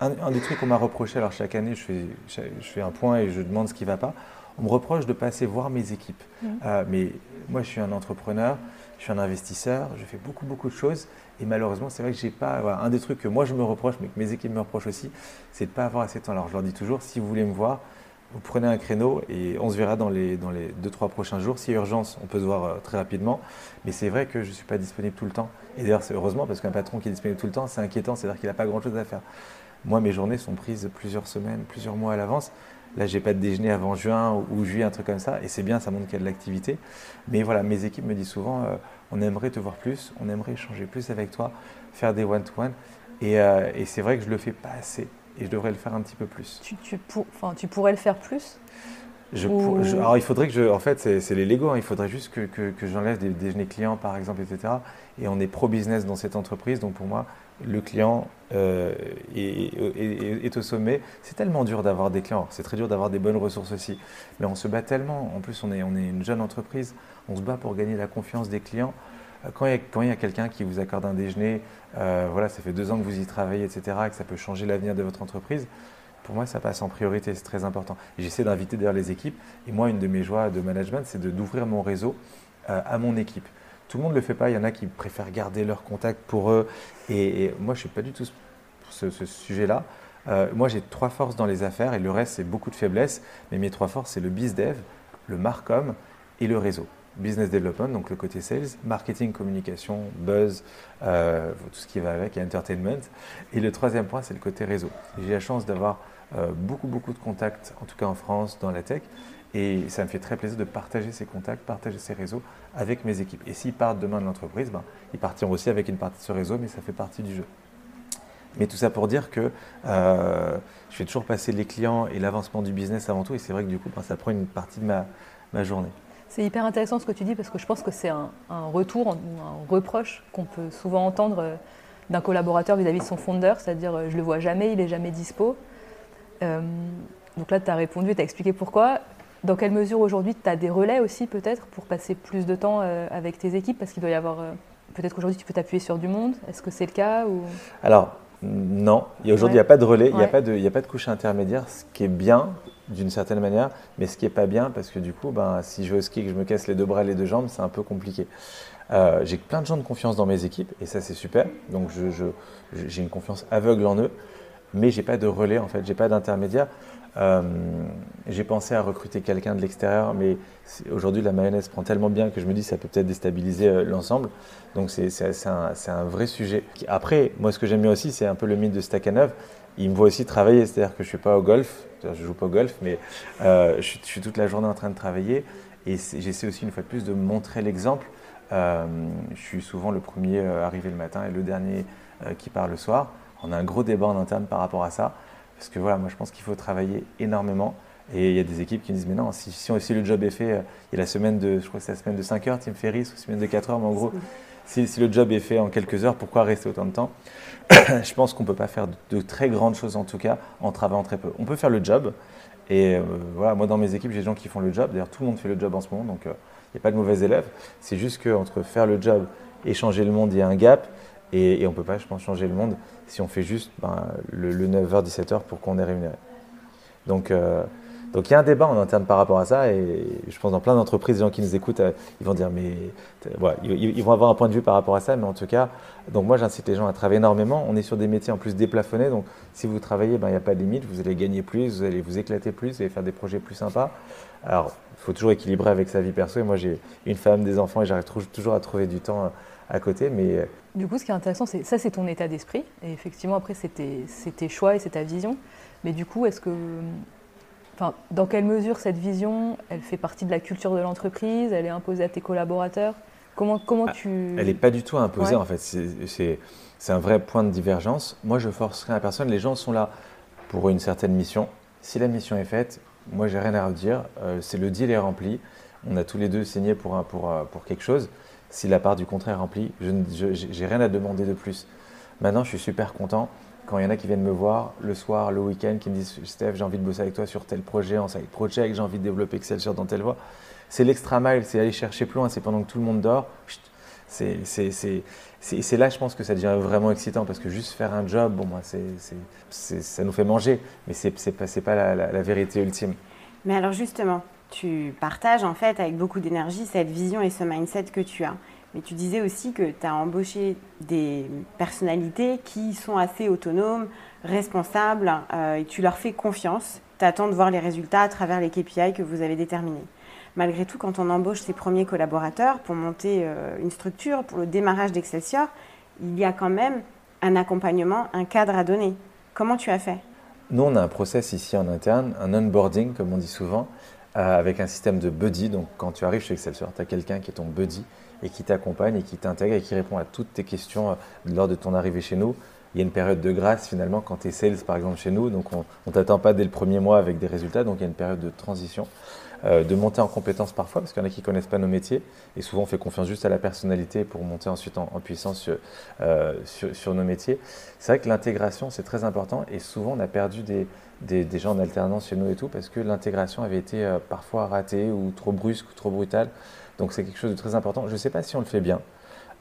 Un, des trucs qu'on m'a reproché, alors chaque année, je fais, je fais un point et je demande ce qui ne va pas. On me reproche de ne pas assez voir mes équipes. Mmh. mais moi, je suis un entrepreneur, je suis un investisseur, je fais beaucoup, beaucoup de choses. Et malheureusement, c'est vrai que j'ai pas. un des trucs que moi je me reproche, mais que mes équipes me reprochent aussi, c'est de ne pas avoir assez de temps. Alors je leur dis toujours, si vous voulez me voir, vous prenez un créneau et on se verra dans les, dans les 2-3 prochains jours. S'il y a urgence, on peut se voir euh, très rapidement. Mais c'est vrai que je ne suis pas disponible tout le temps. Et d'ailleurs, c'est heureusement parce qu'un patron qui est disponible tout le temps, c'est inquiétant, c'est-à-dire qu'il n'a pas grand-chose à faire. Moi, mes journées sont prises plusieurs semaines, plusieurs mois à l'avance. Là, j'ai pas de déjeuner avant juin ou, juillet, un truc comme ça. Et c'est bien, ça montre qu'il y a de l'activité. Mais voilà, mes équipes me disent souvent, euh, on aimerait te voir plus, on aimerait échanger plus avec toi, faire des one-to-one. Et, euh, et c'est vrai que je le fais pas assez et je devrais le faire un petit peu plus. Tu, tu, enfin, tu pourrais le faire plus? Je, alors il faudrait que je, en fait c'est les Lego, hein. il faudrait juste que, que, que j'enlève des déjeuners clients par exemple, etc. Et on est pro-business dans cette entreprise, donc pour moi le client euh, est, au sommet. C'est tellement dur d'avoir des clients, c'est très dur d'avoir des bonnes ressources aussi, mais on se bat tellement, en plus on est, une jeune entreprise, on se bat pour gagner la confiance des clients. Euh, quand il y a, quelqu'un qui vous accorde un déjeuner, euh, voilà, ça fait deux ans que vous y travaillez, etc., et que ça peut changer l'avenir de votre entreprise, pour moi, ça passe en priorité, c'est très important. J'essaie d'inviter d'ailleurs les équipes, et moi, une de mes joies de management, c'est d'ouvrir mon réseau à mon équipe. Tout le monde ne le fait pas. Il y en a qui préfèrent garder leur contact pour eux. Et, moi, je ne suis pas du tout pour ce, sujet-là. Euh, moi, j'ai trois forces dans les affaires et le reste, c'est beaucoup de faiblesses. Mais mes trois forces, c'est le dev, le marcom et le réseau. Business development, donc le côté sales, marketing, communication, buzz, euh, tout ce qui va avec, et entertainment. Et le troisième point, c'est le côté réseau. J'ai la chance d'avoir euh, beaucoup, beaucoup de contacts, en tout cas en France, dans la tech. Et ça me fait très plaisir de partager ces contacts, partager ces réseaux avec mes équipes. Et s'ils partent demain de l'entreprise, ben, ils partiront aussi avec une partie de ce réseau, mais ça fait partie du jeu. Mais tout ça pour dire que euh, je fais toujours passer les clients et l'avancement du business avant tout. Et c'est vrai que du coup, ben, ça prend une partie de ma, journée. C'est hyper intéressant ce que tu dis parce que je pense que c'est un, retour ou un reproche qu'on peut souvent entendre euh, d'un collaborateur vis-à-vis de son fondeur, c'est-à-dire euh, je le vois jamais, il est jamais dispo. donc là, tu as répondu, tu as expliqué pourquoi. Dans quelle mesure aujourd'hui tu as des relais aussi peut-être pour passer plus de temps euh, avec tes équipes? Parce qu'il doit y avoir. Euh, peut-être qu'aujourd'hui tu peux t'appuyer sur du monde. Est-ce que c'est le cas ou... Alors, non. Aujourd'hui, il n'y a pas de relais, il n'y a, pas de, a pas de couche intermédiaire, ce qui est bien d'une certaine manière, mais ce qui n'est pas bien parce que du coup, ben, si je veux ski et que je me casse les deux bras et les deux jambes, c'est un peu compliqué. Euh, j'ai plein de gens de confiance dans mes équipes et ça c'est super. Donc j'ai une confiance aveugle en eux, mais j'ai pas de relais en fait, j'ai pas d'intermédiaire. Euh, j'ai pensé à recruter quelqu'un de l'extérieur, mais aujourd'hui la mayonnaise prend tellement bien que je me dis ça peut peut-être déstabiliser euh, l'ensemble. Donc c'est un, vrai sujet. Après, moi ce que j'aime bien aussi, c'est un peu le mythe de Stakhanov. Il me voit aussi travailler, c'est-à-dire que je suis pas au golf, je joue pas au golf, mais euh, je, suis toute la journée en train de travailler et j'essaie aussi une fois de plus de montrer l'exemple. je suis souvent le premier arrivé le matin et le dernier qui part le soir. On a un gros débat en interne par rapport à ça. Parce que voilà, moi je pense qu'il faut travailler énormément. Et il y a des équipes qui me disent, mais non, si, si, le job est fait, euh, il y a la semaine de, je crois que c'est la semaine de 5 heures, Tim Ferriss, ou la semaine de 4 heures, mais en gros, si, le job est fait en quelques heures, pourquoi rester autant de temps? (coughs) Je pense qu'on ne peut pas faire de, très grandes choses, en tout cas, en travaillant très peu. On peut faire le job, et euh, voilà, moi dans mes équipes, j'ai des gens qui font le job. D'ailleurs, tout le monde fait le job en ce moment, donc euh, il n'y a pas de mauvais élèves. C'est juste qu'entre faire le job et changer le monde, il y a un gap. Et, on ne peut pas, je pense, changer le monde si on fait juste ben, le, 9h-17h pour qu'on est rémunéré. Donc, euh, donc il y a un débat en interne par rapport à ça et je pense dans plein d'entreprises, les gens qui nous écoutent, euh, ils vont dire mais ils, vont avoir un point de vue par rapport à ça, mais en tout cas, donc moi j'incite les gens à travailler énormément. On est sur des métiers en plus déplafonnés, donc si vous travaillez, ben, il n'y a pas de limite, vous allez gagner plus, vous allez vous éclater plus, vous allez faire des projets plus sympas. Alors il faut toujours équilibrer avec sa vie perso et moi j'ai une femme, des enfants et j'arrive toujours à trouver du temps euh, à côté, mais du coup, ce qui est intéressant, c'est ça, c'est ton état d'esprit. Et effectivement, après, c'est tes, choix et c'est ta vision. Mais du coup, est-ce que, enfin, dans quelle mesure cette vision, elle fait partie de la culture de l'entreprise? Elle est imposée à tes collaborateurs? Comment, comment ah, tu Elle n'est pas du tout imposée en fait. C'est un vrai point de divergence. Moi, je forcerai à personne. Les gens sont là pour une certaine mission. Si la mission est faite, moi, j'ai rien à redire. Euh, c'est le deal est rempli. On a tous les deux signé pour, un, pour, pour quelque chose. Si la part du contrat est remplie, je n'ai rien à demander de plus. Maintenant, je suis super content quand il y en a qui viennent me voir le soir, le week-end, qui me disent Steph, j'ai envie de bosser avec toi sur tel projet, en side project, j'ai envie de développer Excel sur dans telle voie. C'est l'extra mile, c'est aller chercher plus loin, c'est pendant que tout le monde dort. C'est là, je pense que ça devient vraiment excitant parce que juste faire un job, bon, moi, ça nous fait manger, mais ce n'est pas, pas la vérité ultime. Mais alors justement, tu partages en fait avec beaucoup d'énergie cette vision et ce mindset que tu as. Mais tu disais aussi que tu as embauché des personnalités qui sont assez autonomes, responsables, euh, et tu leur fais confiance. Tu attends de voir les résultats à travers les KPI que vous avez déterminés. Malgré tout, quand on embauche ses premiers collaborateurs pour monter euh, une structure, pour le démarrage d'Excelsior, il y a quand même un accompagnement, un cadre à donner. Comment tu as fait? Nous, on a un process ici en interne, un onboarding, comme on dit souvent, avec un système de buddy. Donc, quand tu arrives chez Excelsior, tu as quelqu'un qui est ton buddy et qui t'accompagne et qui t'intègre et qui répond à toutes tes questions euh, lors de ton arrivée chez nous. Il y a une période de grâce finalement quand tu es sales par exemple chez nous, donc on ne t'attend pas dès le premier mois avec des résultats, donc il y a une période de transition, euh, de monter en compétence parfois, parce qu'il y en a qui ne connaissent pas nos métiers, et souvent on fait confiance juste à la personnalité pour monter ensuite en, puissance sur, nos métiers. C'est vrai que l'intégration c'est très important, et souvent on a perdu des, des, gens en alternance chez nous et tout, parce que l'intégration avait été euh, parfois ratée ou trop brusque ou trop brutale. Donc c'est quelque chose de très important. Je ne sais pas si on le fait bien.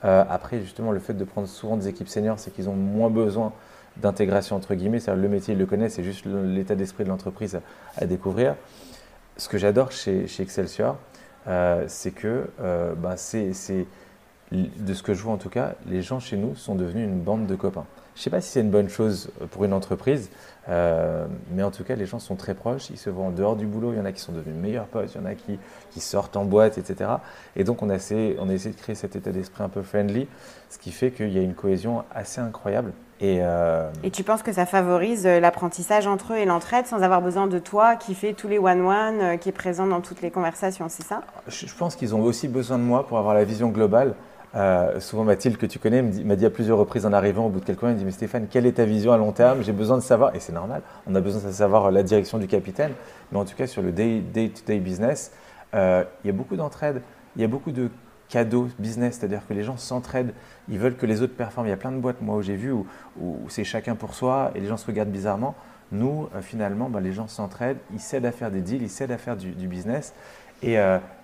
Euh, après, justement, le fait de prendre souvent des équipes seniors, c'est qu'ils ont moins besoin d'intégration, entre guillemets. C'est-à-dire le métier, ils le connaissent, c'est juste l'état d'esprit de l'entreprise à, découvrir. Ce que j'adore chez, Excelsior, euh, c'est que bah, c'est de ce que je vois en tout cas, les gens chez nous sont devenus une bande de copains. Je ne sais pas si c'est une bonne chose pour une entreprise, euh, mais en tout cas, les gens sont très proches. Ils se voient en dehors du boulot. Il y en a qui sont devenus meilleurs potes, il y en a qui, qui sortent en boîte, etc. Et donc, on a, essayé, on a essayé de créer cet état d'esprit un peu friendly, ce qui fait qu'il y a une cohésion assez incroyable. Et, euh, et, tu penses que ça favorise euh, l'apprentissage entre eux et l'entraide sans avoir besoin de toi qui fait tous les one-one, qui est présent dans toutes les conversations, c'est ça? Je, pense qu'ils ont aussi besoin de moi pour avoir la vision globale. Euh, souvent Mathilde, que tu connais, m'a dit à plusieurs reprises en arrivant au bout de quelques mois, il me dit Mais Stéphane, quelle est ta vision à long terme? J'ai besoin de savoir, et c'est normal, on a besoin de savoir la direction du capitaine, mais en tout cas sur le day-to-day business, euh, il y a beaucoup d'entraide, il y a beaucoup de cadeaux business, c'est-à-dire que les gens s'entraident, ils veulent que les autres performent. Il y a plein de boîtes, moi, où j'ai vu, où, c'est chacun pour soi et les gens se regardent bizarrement. Nous, euh, finalement, ben, les gens s'entraident, ils s'aident à faire des deals, ils s'aident à faire du, business. Et,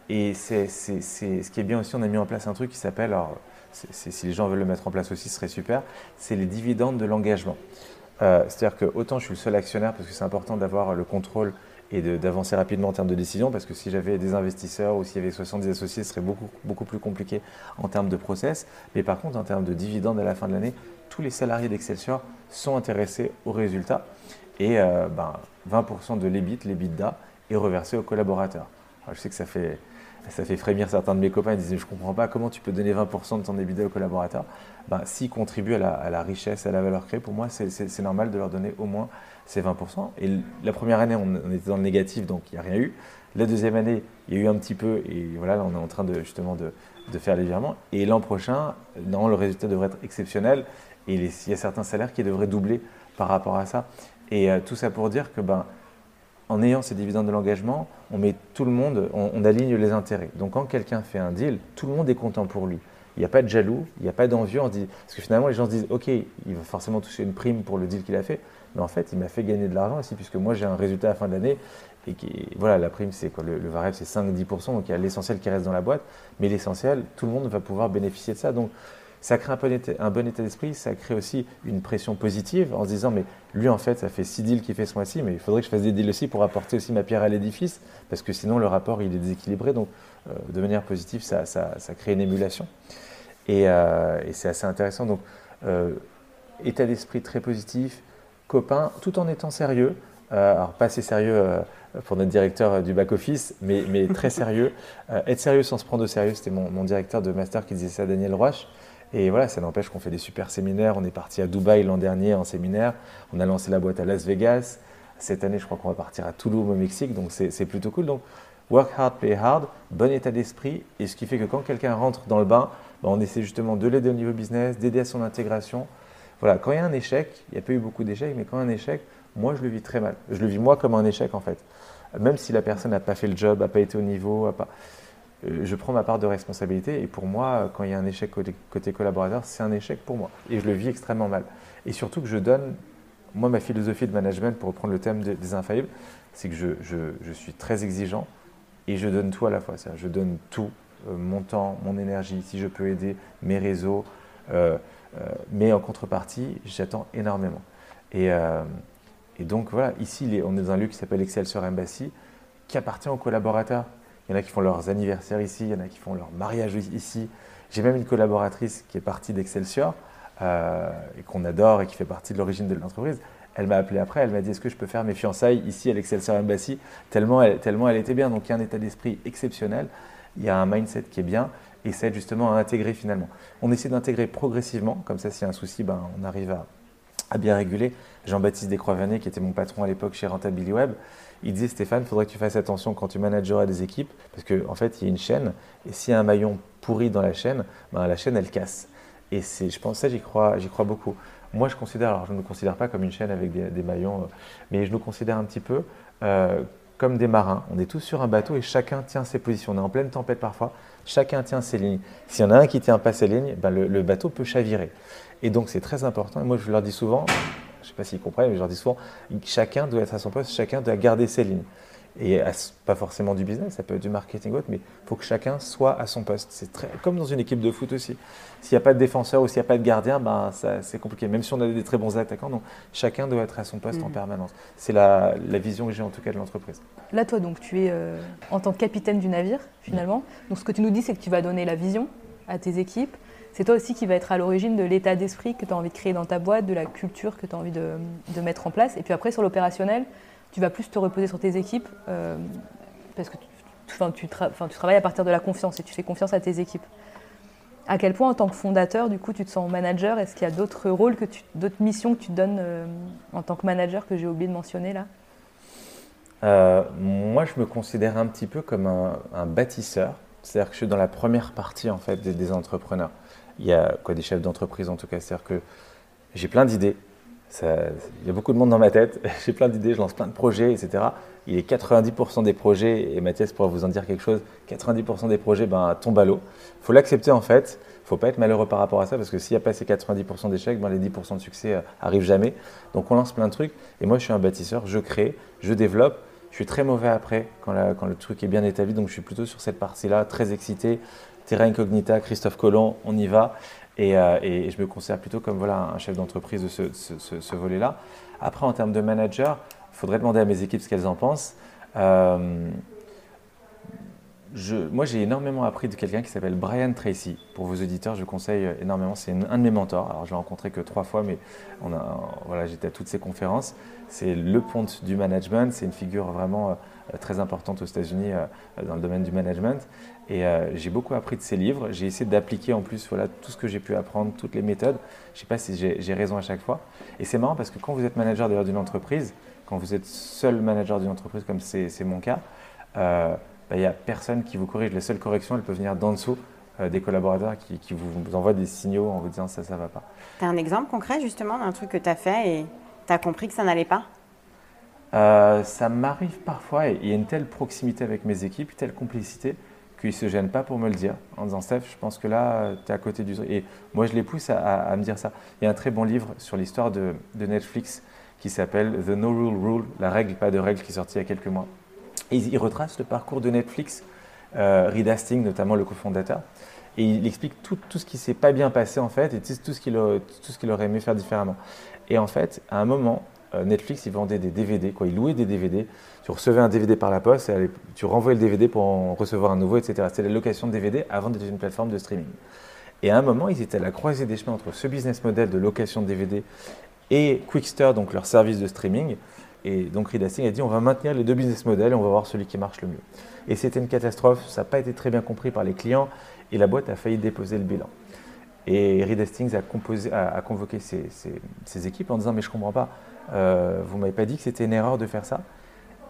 et c'est, ce qui est bien aussi, on a mis en place un truc qui s'appelle, alors si les gens veulent le mettre en place aussi, ce serait super, c'est les dividendes de l'engagement. Euh, c'est-à-dire que autant je suis le seul actionnaire parce que c'est important d'avoir le contrôle et d'avancer rapidement en termes de décision, parce que si j'avais des investisseurs ou s'il y avait 70 associés, ce serait beaucoup, beaucoup plus compliqué en termes de process. Mais par contre, en termes de dividendes à la fin de l'année, tous les salariés d'Excelsior sont intéressés aux résultats. Et euh, ben, 20% de l'EBIT, l'EBITDA, est reversé aux collaborateurs. je sais que ça fait, ça fait frémir certains de mes copains. Ils disaient Je comprends pas comment tu peux donner 20% de ton EBITDA aux collaborateurs? Ben, S'ils contribuent à la, richesse, à la valeur créée, pour moi, c'est normal de leur donner au moins ces 20%. Et la première année, on, était dans le négatif, donc il n'y a rien eu. La deuxième année, il y a eu un petit peu, et voilà, là, on est en train de, justement de, de faire les virements. Et l'an prochain, non, le résultat devrait être exceptionnel. Et il y a certains salaires qui devraient doubler par rapport à ça. Et euh, tout ça pour dire que ben, en ayant ces dividendes de l'engagement, on met tout le monde, on, aligne les intérêts. Donc quand quelqu'un fait un deal, tout le monde est content pour lui. Il n'y a pas de jaloux, il n'y a pas d'envie. On dit, parce que finalement, les gens se disent, OK, il va forcément toucher une prime pour le deal qu'il a fait, mais en fait, il m'a fait gagner de l'argent aussi, puisque moi, j'ai un résultat à fin de. Et voilà, la prime, c'est quoi Le, le variable, c'est 5-10%, donc il y a l'essentiel qui reste dans la boîte. Mais l'essentiel, tout le monde va pouvoir bénéficier de ça. Donc, ça crée un, bon état d'esprit, ça crée aussi une pression positive en se disant mais lui en fait ça fait six deals qu'il fait ce mois-ci, mais il faudrait que je fasse des deals aussi pour apporter aussi ma pierre à l'édifice, parce que sinon le rapport il est déséquilibré, donc euh, de manière positive ça, crée une émulation. Euh, et, c'est assez intéressant. Donc euh, état d'esprit très positif, copain, tout en étant sérieux. alors pas assez sérieux pour notre directeur du back-office, mais, très sérieux. être sérieux sans se prendre au sérieux, c'était mon, mon, directeur de master qui disait ça, Daniel Roche. Et voilà, ça n'empêche qu'on fait des super séminaires. On est parti à Dubaï l'an dernier en séminaire. On a lancé la boîte à Las Vegas. Cette année, je crois qu'on va partir à Toulouse au Mexique. Donc c'est plutôt cool. Donc work hard, pay hard, bon état d'esprit. Et ce qui fait que quand quelqu'un rentre dans le bain, ben, on essaie justement de l'aider au niveau business, d'aider à son intégration. Voilà, quand il y a un échec, il n'y a pas eu beaucoup d'échecs, mais quand il y a un échec, moi je le vis très mal. Je le vis moi comme un échec en fait. Même si la personne n'a pas fait le job, n'a pas été au niveau, n'a pas je prends ma part de responsabilité et pour moi, quand il y a un échec côté, collaborateur, c'est un échec pour moi et je le vis extrêmement mal. Et surtout que je donne, moi, ma philosophie de management, pour reprendre le thème des, infaillibles, c'est que je, suis très exigeant et je donne tout à la fois. Je donne tout, euh, mon temps, mon énergie, si je peux aider, mes réseaux, euh, mais en contrepartie, j'attends énormément. Et, et, donc voilà, ici, on est dans un lieu qui s'appelle Excelsior Embassy, qui appartient aux collaborateurs. Il y en a qui font leurs anniversaires ici, il y en a qui font leur mariage ici. J'ai même une collaboratrice qui est partie d'Excelsior euh, et qu'on adore et qui fait partie de l'origine de l'entreprise. Elle m'a appelé après, elle m'a dit est-ce que je peux faire mes fiançailles ici à l'Excelsior Embassy? Tellement elle, tellement elle était bien. Donc il y a un état d'esprit exceptionnel, il y a un mindset qui est bien et ça aide justement à intégrer finalement. On essaie d'intégrer progressivement, comme ça s'il y a un souci, ben, on arrive à, bien réguler. Jean-Baptiste Descroix-Vernet, qui était mon patron à l'époque chez Rentability Web, il disait Stéphane, il faudrait que tu fasses attention quand tu manageras des équipes, parce qu'en en fait, il y a une chaîne, et s'il y a un maillon pourri dans la chaîne, ben, la chaîne, elle casse. Et c'est, je pense ça, j'y crois, j'y crois beaucoup. Moi, je considère, alors je ne me considère pas comme une chaîne avec des, maillons, euh, mais je nous considère un petit peu euh, comme des marins. On est tous sur un bateau et chacun tient ses positions. On est en pleine tempête parfois, chacun tient ses lignes. S'il y en a un qui tient pas ses lignes, ben, le bateau peut chavirer. Et donc, c'est très important. Et moi, je leur dis souvent, je ne sais pas s'ils comprennent, mais je leur dis souvent, chacun doit être à son poste, chacun doit garder ses lignes. Et pas forcément du business, ça peut être du marketing ou autre, mais il faut que chacun soit à son poste. C'est très comme dans une équipe de foot aussi. S'il n'y a pas de défenseur ou s'il n'y a pas de gardien, ben, c'est compliqué. Même si on a des très bons attaquants, donc chacun doit être à son poste en mm. permanence. C'est la, vision que j'ai en tout cas de l'entreprise. Là, toi, donc, tu es euh, en tant que capitaine du navire, finalement. Donc, ce que tu nous dis, c'est que tu vas donner la vision, à tes équipes. C'est toi aussi qui va être à l'origine de l'état d'esprit que tu as envie de créer dans ta boîte, de la culture que tu as envie de, mettre en place. Et puis après, sur l'opérationnel, tu vas plus te reposer sur tes équipes euh, parce que tu, tu, travailles à partir de la confiance et tu fais confiance à tes équipes. À quel point, en tant que fondateur, du coup, tu te sens manager? Est-ce qu'il y a d'autres rôles, d'autres missions que tu te donnes euh, en tant que manager que j'ai oublié de mentionner là? Euh, Moi, je me considère un petit peu comme un, bâtisseur. C'est-à-dire que je suis dans la première partie en fait des, entrepreneurs. Il y a quoi des chefs d'entreprise en tout cas. C'est-à-dire que j'ai plein d'idées. il y a beaucoup de monde dans ma tête. (laughs) j'ai plein d'idées, je lance plein de projets, etc. Il est 90% des projets, et Mathias pourra vous en dire quelque chose, 90% des projets ben, tombent à l'eau. Il faut l'accepter en fait. Il ne faut pas être malheureux par rapport à ça parce que s'il n'y a pas ces 90% d'échecs, ben, les 10% de succès euh, arrivent jamais. Donc on lance plein de trucs. Et moi je suis un bâtisseur, je crée, je développe. Je suis très mauvais après quand, le truc est bien établi. Donc je suis plutôt sur cette partie-là, très excité. Terra Incognita, Christophe Colomb, on y va. Et, euh, je me considère plutôt comme voilà, un chef d'entreprise de ce, volet-là. Après, en termes de manager, il faudrait demander à mes équipes ce qu'elles en pensent. Euh, moi, j'ai énormément appris de quelqu'un qui s'appelle Brian Tracy. Pour vos auditeurs, je conseille énormément. C'est un de mes mentors. Alors, je l'ai rencontré que trois fois, mais on a, voilà, j'étais à toutes ses conférences. C'est le ponte du management. C'est une figure vraiment euh, très importante aux États-Unis euh, dans le domaine du management. Et euh, j'ai beaucoup appris de ses livres. J'ai essayé d'appliquer en plus voilà, tout ce que j'ai pu apprendre, toutes les méthodes. Je ne sais pas si j'ai raison à chaque fois. Et c'est marrant parce que quand vous êtes manager d'ailleurs d'une entreprise, quand vous êtes seul manager d'une entreprise, comme c'est mon cas, il bah, n'y a personne qui vous corrige. Les seules corrections, elles peuvent venir d'en dessous euh, des collaborateurs qui, vous envoient des signaux en vous disant ça, ça va pas. Tu as un exemple concret justement d'un truc que tu as fait et tu as compris que ça n'allait pas? Euh, Ça m'arrive parfois il y a une telle proximité avec mes équipes, telle complicité qu'ils ne se gênent pas pour me le dire en disant Steph, je pense que là, tu es à côté du. Et moi, je les pousse à, me dire ça. Il y a un très bon livre sur l'histoire de, Netflix qui s'appelle The No Rule Rule, la règle, pas de règle, qui est sorti il y a quelques mois. Il retrace le parcours de Netflix, euh, Reed Hastings notamment le cofondateur. Et il explique tout, ce qui s'est pas bien passé en fait et tout ce qu'il qu'il aurait aimé faire différemment. Et en fait, à un moment, Netflix, il vendait des DVD, quoi. il louait des DVD. Tu recevais un DVD par la poste, et tu renvoyais le DVD pour en recevoir un nouveau, etc. C'était la location de DVD avant d'être une plateforme de streaming. Et à un moment, ils étaient à la croisée des chemins entre ce business model de location de DVD et Quickster, donc leur service de streaming. Et donc Reed Hastings a dit on va maintenir les deux business models et on va voir celui qui marche le mieux. Et c'était une catastrophe, ça n'a pas été très bien compris par les clients et la boîte a failli déposer le bilan. Et Reed Hastings a, convoqué ses, équipes en disant mais je comprends pas, euh, vous ne m'avez pas dit que c'était une erreur de faire ça.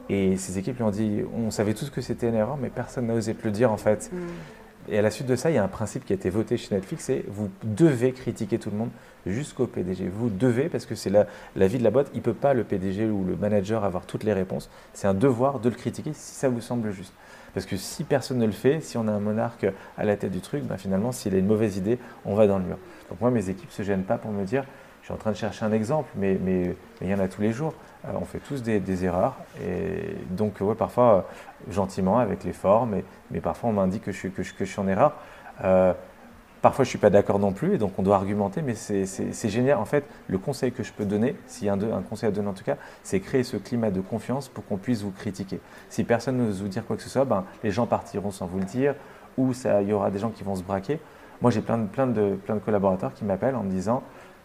Et ses équipes lui ont dit on savait tous que c'était une erreur mais personne n'a osé te le dire en fait. Hmm. Et à la suite de ça, il y a un principe qui a été voté chez Netflix, c'est vous devez critiquer tout le monde jusqu'au PDG. Vous devez, parce que c'est la, la, vie de la boîte, il ne peut pas le PDG ou le manager avoir toutes les réponses. C'est un devoir de le critiquer si ça vous semble juste. Parce que si personne ne le fait, si on a un monarque à la tête du truc, ben finalement, s'il a une mauvaise idée, on va dans le mur. Donc moi, mes équipes ne se gênent pas pour me dire, je suis en train de chercher un exemple, mais, il y en a tous les jours. Euh, on fait tous des, erreurs. Et donc, ouais, parfois, euh, gentiment, avec l'effort, mais, mais parfois, on m'indique que je, suis, en erreur. Euh, parfois, je ne suis pas d'accord non plus, et donc on doit argumenter, mais c'est génial. En fait, le conseil que je peux donner, s'il y a un, conseil à donner en tout cas, c'est créer ce climat de confiance pour qu'on puisse vous critiquer. Si personne n'ose vous dire quoi que ce soit, ben, les gens partiront sans vous le dire, ou il y aura des gens qui vont se braquer. Moi, j'ai plein, de, plein de collaborateurs qui m'appellent en me disant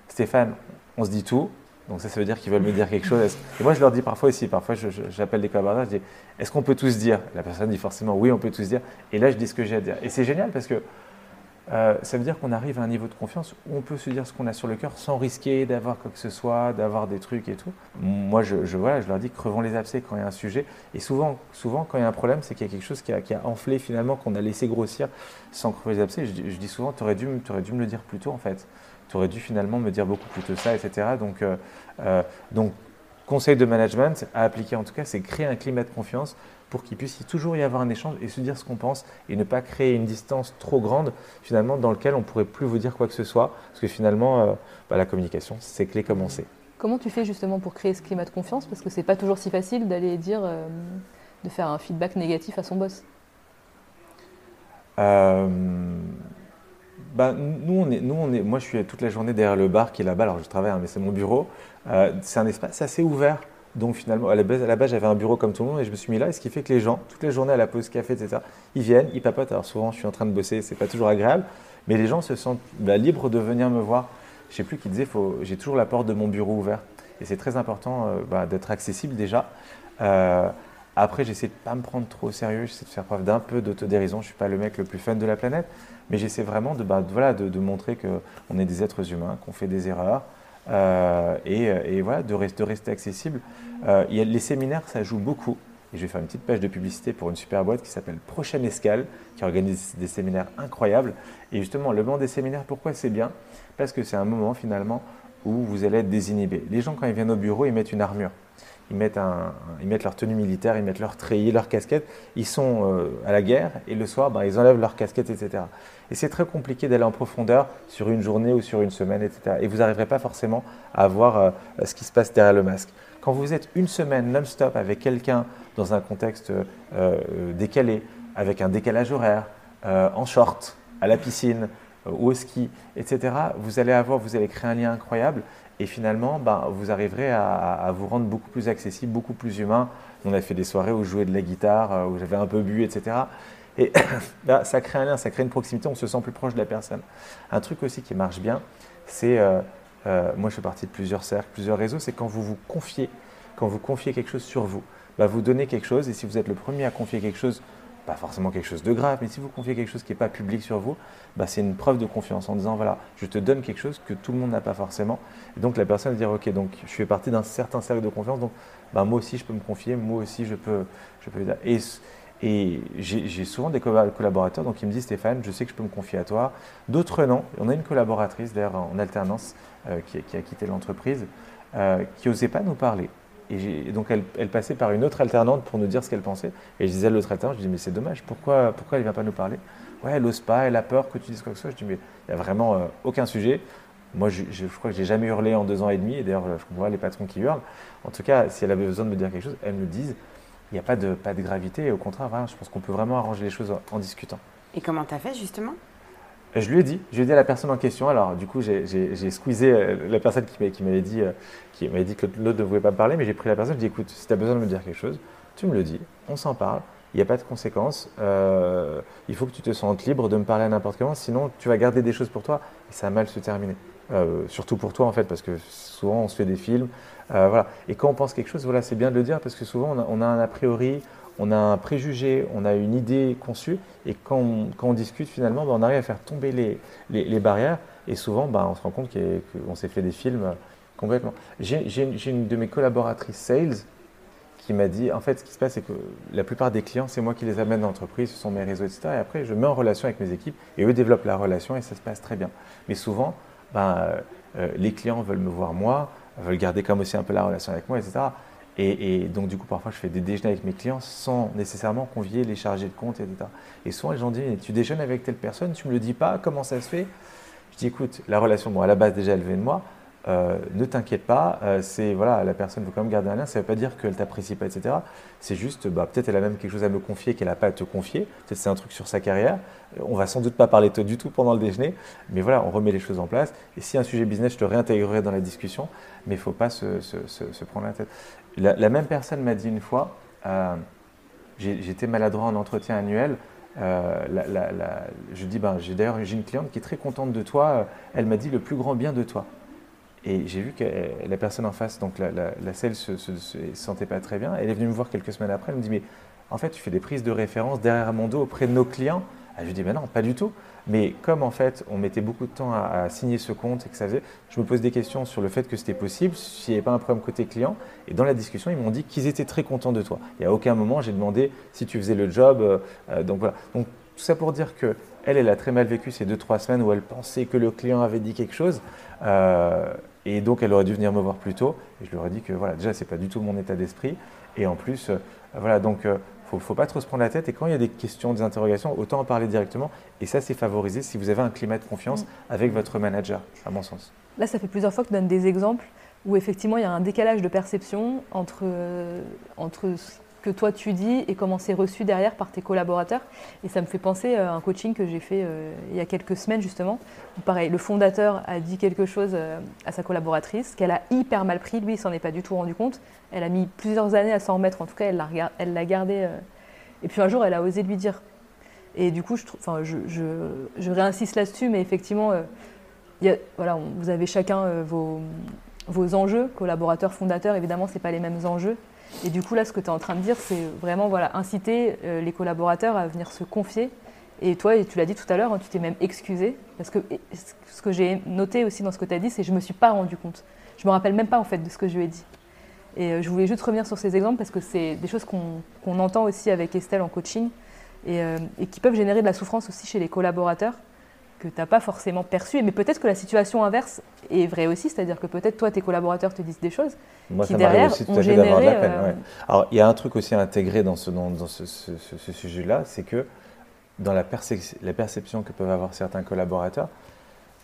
Stéphane, on se dit tout, donc ça, ça veut dire qu'ils veulent me dire quelque chose. Et moi, je leur dis parfois aussi, parfois j'appelle des collaborateurs, je dis, est-ce qu'on peut tous dire? La personne dit forcément, oui, on peut tous dire. Et là, je dis ce que j'ai à dire. Et c'est génial parce que euh, ça veut dire qu'on arrive à un niveau de confiance où on peut se dire ce qu'on a sur le cœur sans risquer d'avoir quoi que ce soit, d'avoir des trucs et tout. Moi, je, voilà, je leur dis crevons les abcès quand il y a un sujet. Et souvent, souvent quand il y a un problème, c'est qu'il y a quelque chose qui a, enflé finalement, qu'on a laissé grossir sans crever les abcès. Je, dis souvent, tu aurais, aurais dû me le dire plus tôt en fait tu aurais dû finalement me dire beaucoup plus de ça, etc. Donc, euh, euh, donc conseil de management à appliquer en tout cas, c'est créer un climat de confiance pour qu'il puisse toujours y avoir un échange et se dire ce qu'on pense et ne pas créer une distance trop grande finalement dans lequel on ne pourrait plus vous dire quoi que ce soit parce que finalement euh, bah, la communication c'est clé comme on sait. Comment tu fais justement pour créer ce climat de confiance? Parce que c'est pas toujours si facile d'aller dire de faire un feedback négatif à son boss. Bah, nous, moi, je suis toute la journée derrière le bar qui est là-bas. Alors, je travaille, hein, mais c'est mon bureau. Euh, c'est un espace assez ouvert. Donc, finalement, à la base, base j'avais un bureau comme tout le monde et je me suis mis là. Et ce qui fait que les gens, toute la journée à la pause café, etc., ils viennent, ils papotent. Alors, souvent, je suis en train de bosser, c'est pas toujours agréable. Mais les gens se sentent bah, libres de venir me voir. Je sais plus qui disait, j'ai toujours la porte de mon bureau ouverte. Et c'est très important euh, bah, d'être accessible déjà. Euh, après, j'essaie de pas me prendre trop au sérieux, j'essaie de faire preuve d'un peu d'autodérision. Je suis pas le mec le plus fun de la planète, mais j'essaie vraiment de, bah, voilà, de, montrer qu'on est des êtres humains, qu'on fait des erreurs, euh, et, voilà, de, rester, rester accessible. a, les séminaires, ça joue beaucoup. Et je vais faire une petite page de publicité pour une super boîte qui s'appelle Prochaine Escale, qui organise des séminaires incroyables. Et justement, le moment des séminaires, pourquoi c'est bien? Parce que c'est un moment finalement où vous allez être désinhibé. Les gens, quand ils viennent au bureau, ils mettent une armure. Ils mettent, leur tenue militaire, ils mettent leur treillis, leur casquette. Ils sont euh, à la guerre et le soir, ben, ils enlèvent leur casquette, etc. Et c'est très compliqué d'aller en profondeur sur une journée ou sur une semaine, etc. Et vous n'arriverez pas forcément à voir euh, ce qui se passe derrière le masque. Quand vous êtes une semaine non-stop avec quelqu'un dans un contexte euh, décalé, avec un décalage horaire, en short, à la piscine, ou au ski, etc., vous allez avoir, vous allez créer un lien incroyable et finalement, ben, vous arriverez à, vous rendre beaucoup plus accessible, beaucoup plus humain. On a fait des soirées où je jouais de la guitare, euh, où j'avais un peu bu, etc. Et ben, (coughs) ça crée un lien, ça crée une proximité, on se sent plus proche de la personne. Un truc aussi qui marche bien, c'est, euh, euh, moi je fais partie de plusieurs cercles, plusieurs réseaux, c'est quand vous vous confiez, quand vous confiez quelque chose sur vous, ben, vous donnez quelque chose, et si vous êtes le premier à confier quelque chose pas forcément quelque chose de grave, mais si vous confiez quelque chose qui n'est pas public sur vous, bah, c'est une preuve de confiance en disant voilà, je te donne quelque chose que tout le monde n'a pas forcément. Et donc la personne va dire ok, donc je fais partie d'un certain cercle de confiance, donc bah, moi aussi je peux me confier, moi aussi je peux. Je peux et, j'ai souvent des collaborateurs donc, qui me disent Stéphane, je sais que je peux me confier à toi. D'autres non. On a une collaboratrice d'ailleurs en alternance euh, qui, a quitté l'entreprise euh, qui n'osait pas nous parler. Et, donc elle, passait par une autre alternante pour nous dire ce qu'elle pensait. Et je disais à l'autre alternante, je dis mais c'est dommage, pourquoi, pourquoi elle ne vient pas nous parler? Ouais, elle n'ose pas, elle a peur que tu dises quoi que ce soit. Je dis mais il n'y a vraiment euh, aucun sujet. Moi, je, crois que j'ai jamais hurlé en deux ans et demi. Et d'ailleurs, je vois les patrons qui hurlent. En tout cas, si elle avait besoin de me dire quelque chose, elle me le dise. Il n'y a pas de, pas de gravité. Au contraire, je pense qu'on peut vraiment arranger les choses en, discutant. Et comment tu as fait justement? Je lui ai dit, je lui ai dit à la personne en question. Alors, du coup, j'ai squeezé euh, la personne qui m'avait dit, euh, qui dit que l'autre ne voulait pas me parler, mais j'ai pris la personne. Je lui ai dit, écoute, si tu as besoin de me dire quelque chose, tu me le dis, on s'en parle. Il n'y a pas de conséquences. Euh, il faut que tu te sentes libre de me parler à n'importe comment, sinon tu vas garder des choses pour toi et ça va mal se terminer. surtout pour toi en fait, parce que souvent on se fait des films, voilà. Et quand on pense quelque chose, voilà, c'est bien de le dire parce que souvent on a, on a un a priori, on a un préjugé, on a une idée conçue, et quand on, discute finalement, ben, on arrive à faire tomber les, barrières, et souvent ben, on se rend compte qu'on s'est fait des films complètement. J'ai une de mes collaboratrices sales qui m'a dit, en fait ce qui se passe c'est que la plupart des clients, c'est moi qui les amène dans l'entreprise, ce sont mes réseaux, etc. Et après je mets en relation avec mes équipes, et eux développent la relation, et ça se passe très bien. Mais souvent, ben, euh, les clients veulent me voir moi, veulent garder comme aussi un peu la relation avec moi, etc. Et, donc, du coup, parfois, je fais des déjeuners avec mes clients sans nécessairement convier les chargés de compte, etc. Et souvent, les gens disent Tu déjeunes avec telle personne, tu ne me le dis pas, comment ça se fait? Je dis Écoute, la relation, bon, à la base, déjà, elle vient de moi. Euh, ne t'inquiète pas, euh, c'est voilà, la personne veut quand même garder un lien. Ça ne veut pas dire qu'elle t'apprécie pas, etc. C'est juste, bah, peut-être elle a même quelque chose à me confier qu'elle n'a pas à te confier. Peut-être c'est un truc sur sa carrière. On va sans doute pas parler de du tout pendant le déjeuner, mais voilà, on remet les choses en place. Et si un sujet business, je te réintégrerai dans la discussion, mais il ne faut pas se, prendre la tête. La, même personne m'a dit une fois, euh, j'étais maladroit en entretien annuel. je dis, ben, j'ai d'ailleurs une cliente qui est très contente de toi. Elle m'a dit le plus grand bien de toi. Et j'ai vu que la personne en face, donc la, la, selle, se, se, se, sentait pas très bien. Elle est venue me voir quelques semaines après. Elle me dit Mais en fait, tu fais des prises de référence derrière mon dos auprès de nos clients. Je lui dis Mais non, pas du tout. Mais comme en fait, on mettait beaucoup de temps à, signer ce compte et que ça faisait, je me pose des questions sur le fait que c'était possible, s'il n'y avait pas un problème côté client. Et dans la discussion, ils m'ont dit qu'ils étaient très contents de toi. N'y a aucun moment, j'ai demandé si tu faisais le job. Euh, euh, donc voilà. Donc tout ça pour dire que elle, elle a très mal vécu ces deux trois semaines où elle pensait que le client avait dit quelque chose. Euh, et donc, elle aurait dû venir me voir plus tôt. Et je lui aurais dit que, voilà, déjà, ce n'est pas du tout mon état d'esprit. Et en plus, voilà, donc, il euh, ne faut, pas trop se prendre la tête. Et quand il y a des questions, des interrogations, autant en parler directement. Et ça, c'est favorisé si vous avez un climat de confiance mm. avec votre manager, à mon sens. Là, ça fait plusieurs fois que tu donnes des exemples où effectivement, il y a un décalage de perception entre, entre que toi tu dis et comment c'est reçu derrière par tes collaborateurs. Et ça me fait penser à un coaching que j'ai fait euh, il y a quelques semaines justement. pareil, le fondateur a dit quelque chose euh, à sa collaboratrice qu'elle a hyper mal pris. Lui, il s'en est pas du tout rendu compte. Elle a mis plusieurs années à s'en remettre. En tout cas, elle l'a, elle l'a gardé. Euh. Et puis un jour, elle a osé lui dire. Et du coup, je, je, réinsiste là-dessus, mais effectivement, voilà, vous avez chacun vos, vos enjeux, collaborateurs, fondateurs, évidemment, ce n'est pas les mêmes enjeux. Et du coup, là, ce que tu es en train de dire, c'est vraiment voilà, inciter les collaborateurs à venir se confier et toi, tu l'as dit tout à l'heure, hein, tu t'es même excusé. Parce que ce que j'ai noté aussi dans ce que tu as dit, c'est que je ne me suis pas rendu compte. Je ne me rappelle même pas en fait de ce que je lui ai dit. Et euh, je voulais juste revenir sur ces exemples parce que c'est des choses qu'on entend aussi avec Estelle en coaching euh, et, qui peuvent générer de la souffrance aussi chez les collaborateurs que tu n'as pas forcément perçu. Mais peut-être que la situation inverse est vraie aussi, c'est-à-dire que peut-être toi, tes collaborateurs te disent des choses Moi, qui ça derrière aussi ont généré... De la peine, euh, Alors, il y a un truc aussi intégré dans ce, dans, ce, ce sujet-là, c'est que dans la, perception que peuvent avoir certains collaborateurs,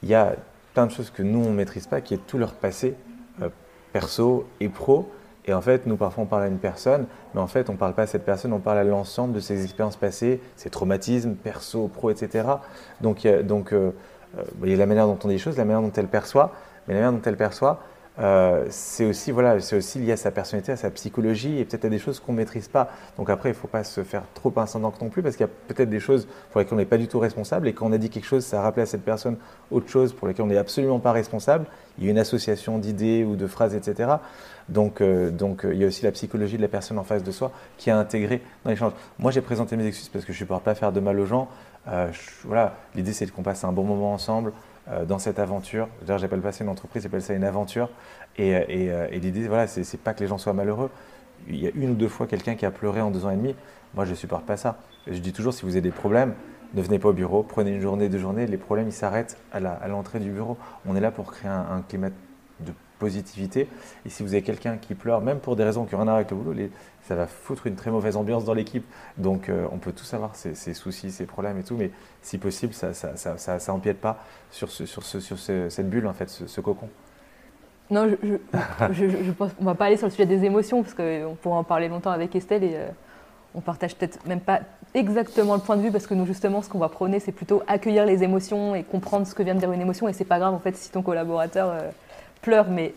il y a plein de choses que nous, on ne maîtrise pas, qui est tout leur passé euh, perso et pro. Et en fait, nous, parfois, on parle à une personne, mais en fait, on ne parle pas à cette personne, on parle à l'ensemble de ses expériences passées, ses traumatismes, perso, pro, etc. Donc, donc, euh, euh, il y a la manière dont on dit les choses, la manière dont elle perçoit, mais la manière dont elle perçoit, euh, c'est aussi, voilà, aussi lié à sa personnalité, à sa psychologie et peut-être à des choses qu'on ne maîtrise pas. Donc après, il ne faut pas se faire trop incendant non plus parce qu'il y a peut-être des choses pour lesquelles on n'est pas du tout responsable et quand on a dit quelque chose, ça a rappelé à cette personne autre chose pour lesquelles on n'est absolument pas responsable. Il y a une association d'idées ou de phrases, etc. Donc, euh, donc euh, il y a aussi la psychologie de la personne en face de soi qui a intégré dans l'échange. Moi, j'ai présenté mes excuses parce que je ne supporte pas faire de mal aux gens. voilà, l'idée c'est qu'on passe un bon moment ensemble. Euh, dans cette aventure. D'ailleurs, j'appelle pas ça une entreprise, j'appelle ça une aventure. Et, euh, euh, et, l'idée, voilà, c'est pas que les gens soient malheureux. Il y a une ou deux fois quelqu'un qui a pleuré en deux ans et demi. Moi, je supporte pas ça. je dis toujours, si vous avez des problèmes, ne venez pas au bureau, prenez une journée, deux journées, les problèmes, ils s'arrêtent à l'entrée du bureau. On est là pour créer un, climat positivité. Et si vous avez quelqu'un qui pleure, même pour des raisons qui n'ont rien à voir avec le boulot, ça va foutre une très mauvaise ambiance dans l'équipe. Donc euh, on peut tous avoir ses, soucis, ses problèmes et tout, mais si possible, ça ça, empiète pas sur, ce, sur, ce, sur cette bulle, en fait, ce, cocon. Non, je, pense qu'on va pas aller sur le sujet des émotions, parce qu'on pourra en parler longtemps avec Estelle, et euh, on partage peut-être même pas exactement le point de vue, parce que nous, justement, ce qu'on va prôner, c'est plutôt accueillir les émotions et comprendre ce que vient de dire une émotion, et c'est pas grave, en fait, si ton collaborateur euh, pleure, mais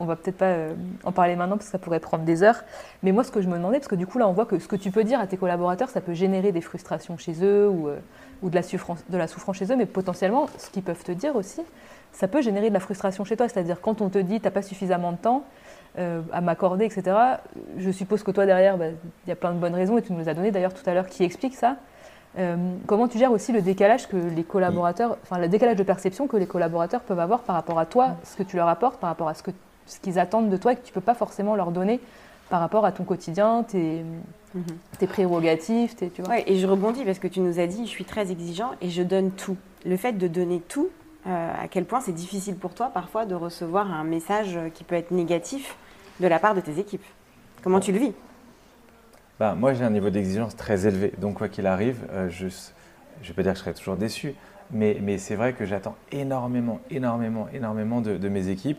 on va peut-être pas euh, en parler maintenant parce que ça pourrait prendre des heures. Mais moi, ce que je me demandais, parce que du coup, là, on voit que ce que tu peux dire à tes collaborateurs, ça peut générer des frustrations chez eux ou, euh, ou de, la souffrance, de la souffrance chez eux, mais potentiellement, ce qu'ils peuvent te dire aussi, ça peut générer de la frustration chez toi. C'est-à-dire, quand on te dit, tu n'as pas suffisamment de temps euh, à m'accorder, etc., je suppose que toi, derrière, bah, il y a plein de bonnes raisons, et tu nous as donné d'ailleurs tout à l'heure qui explique ça. Comment tu gères aussi le décalage que les collaborateurs, enfin le décalage de perception que les collaborateurs peuvent avoir par rapport à toi, ce que tu leur apportes, par rapport à ce que ce qu'ils attendent de toi et que tu ne peux pas forcément leur donner par rapport à ton quotidien, tes, mhm. tes prérogatives, tes, tu vois. et je rebondis parce que tu nous as dit, je suis très exigeant et je donne tout. Le fait de donner tout, euh, à quel point c'est difficile pour toi parfois de recevoir un message qui peut être négatif de la part de tes équipes. Comment tu le vis? Bah, Moi, j'ai un niveau d'exigence très élevé. Donc, quoi qu'il arrive, euh, je ne vais pas dire que je serai toujours déçu, mais, c'est vrai que j'attends énormément, énormément, énormément de, de mes équipes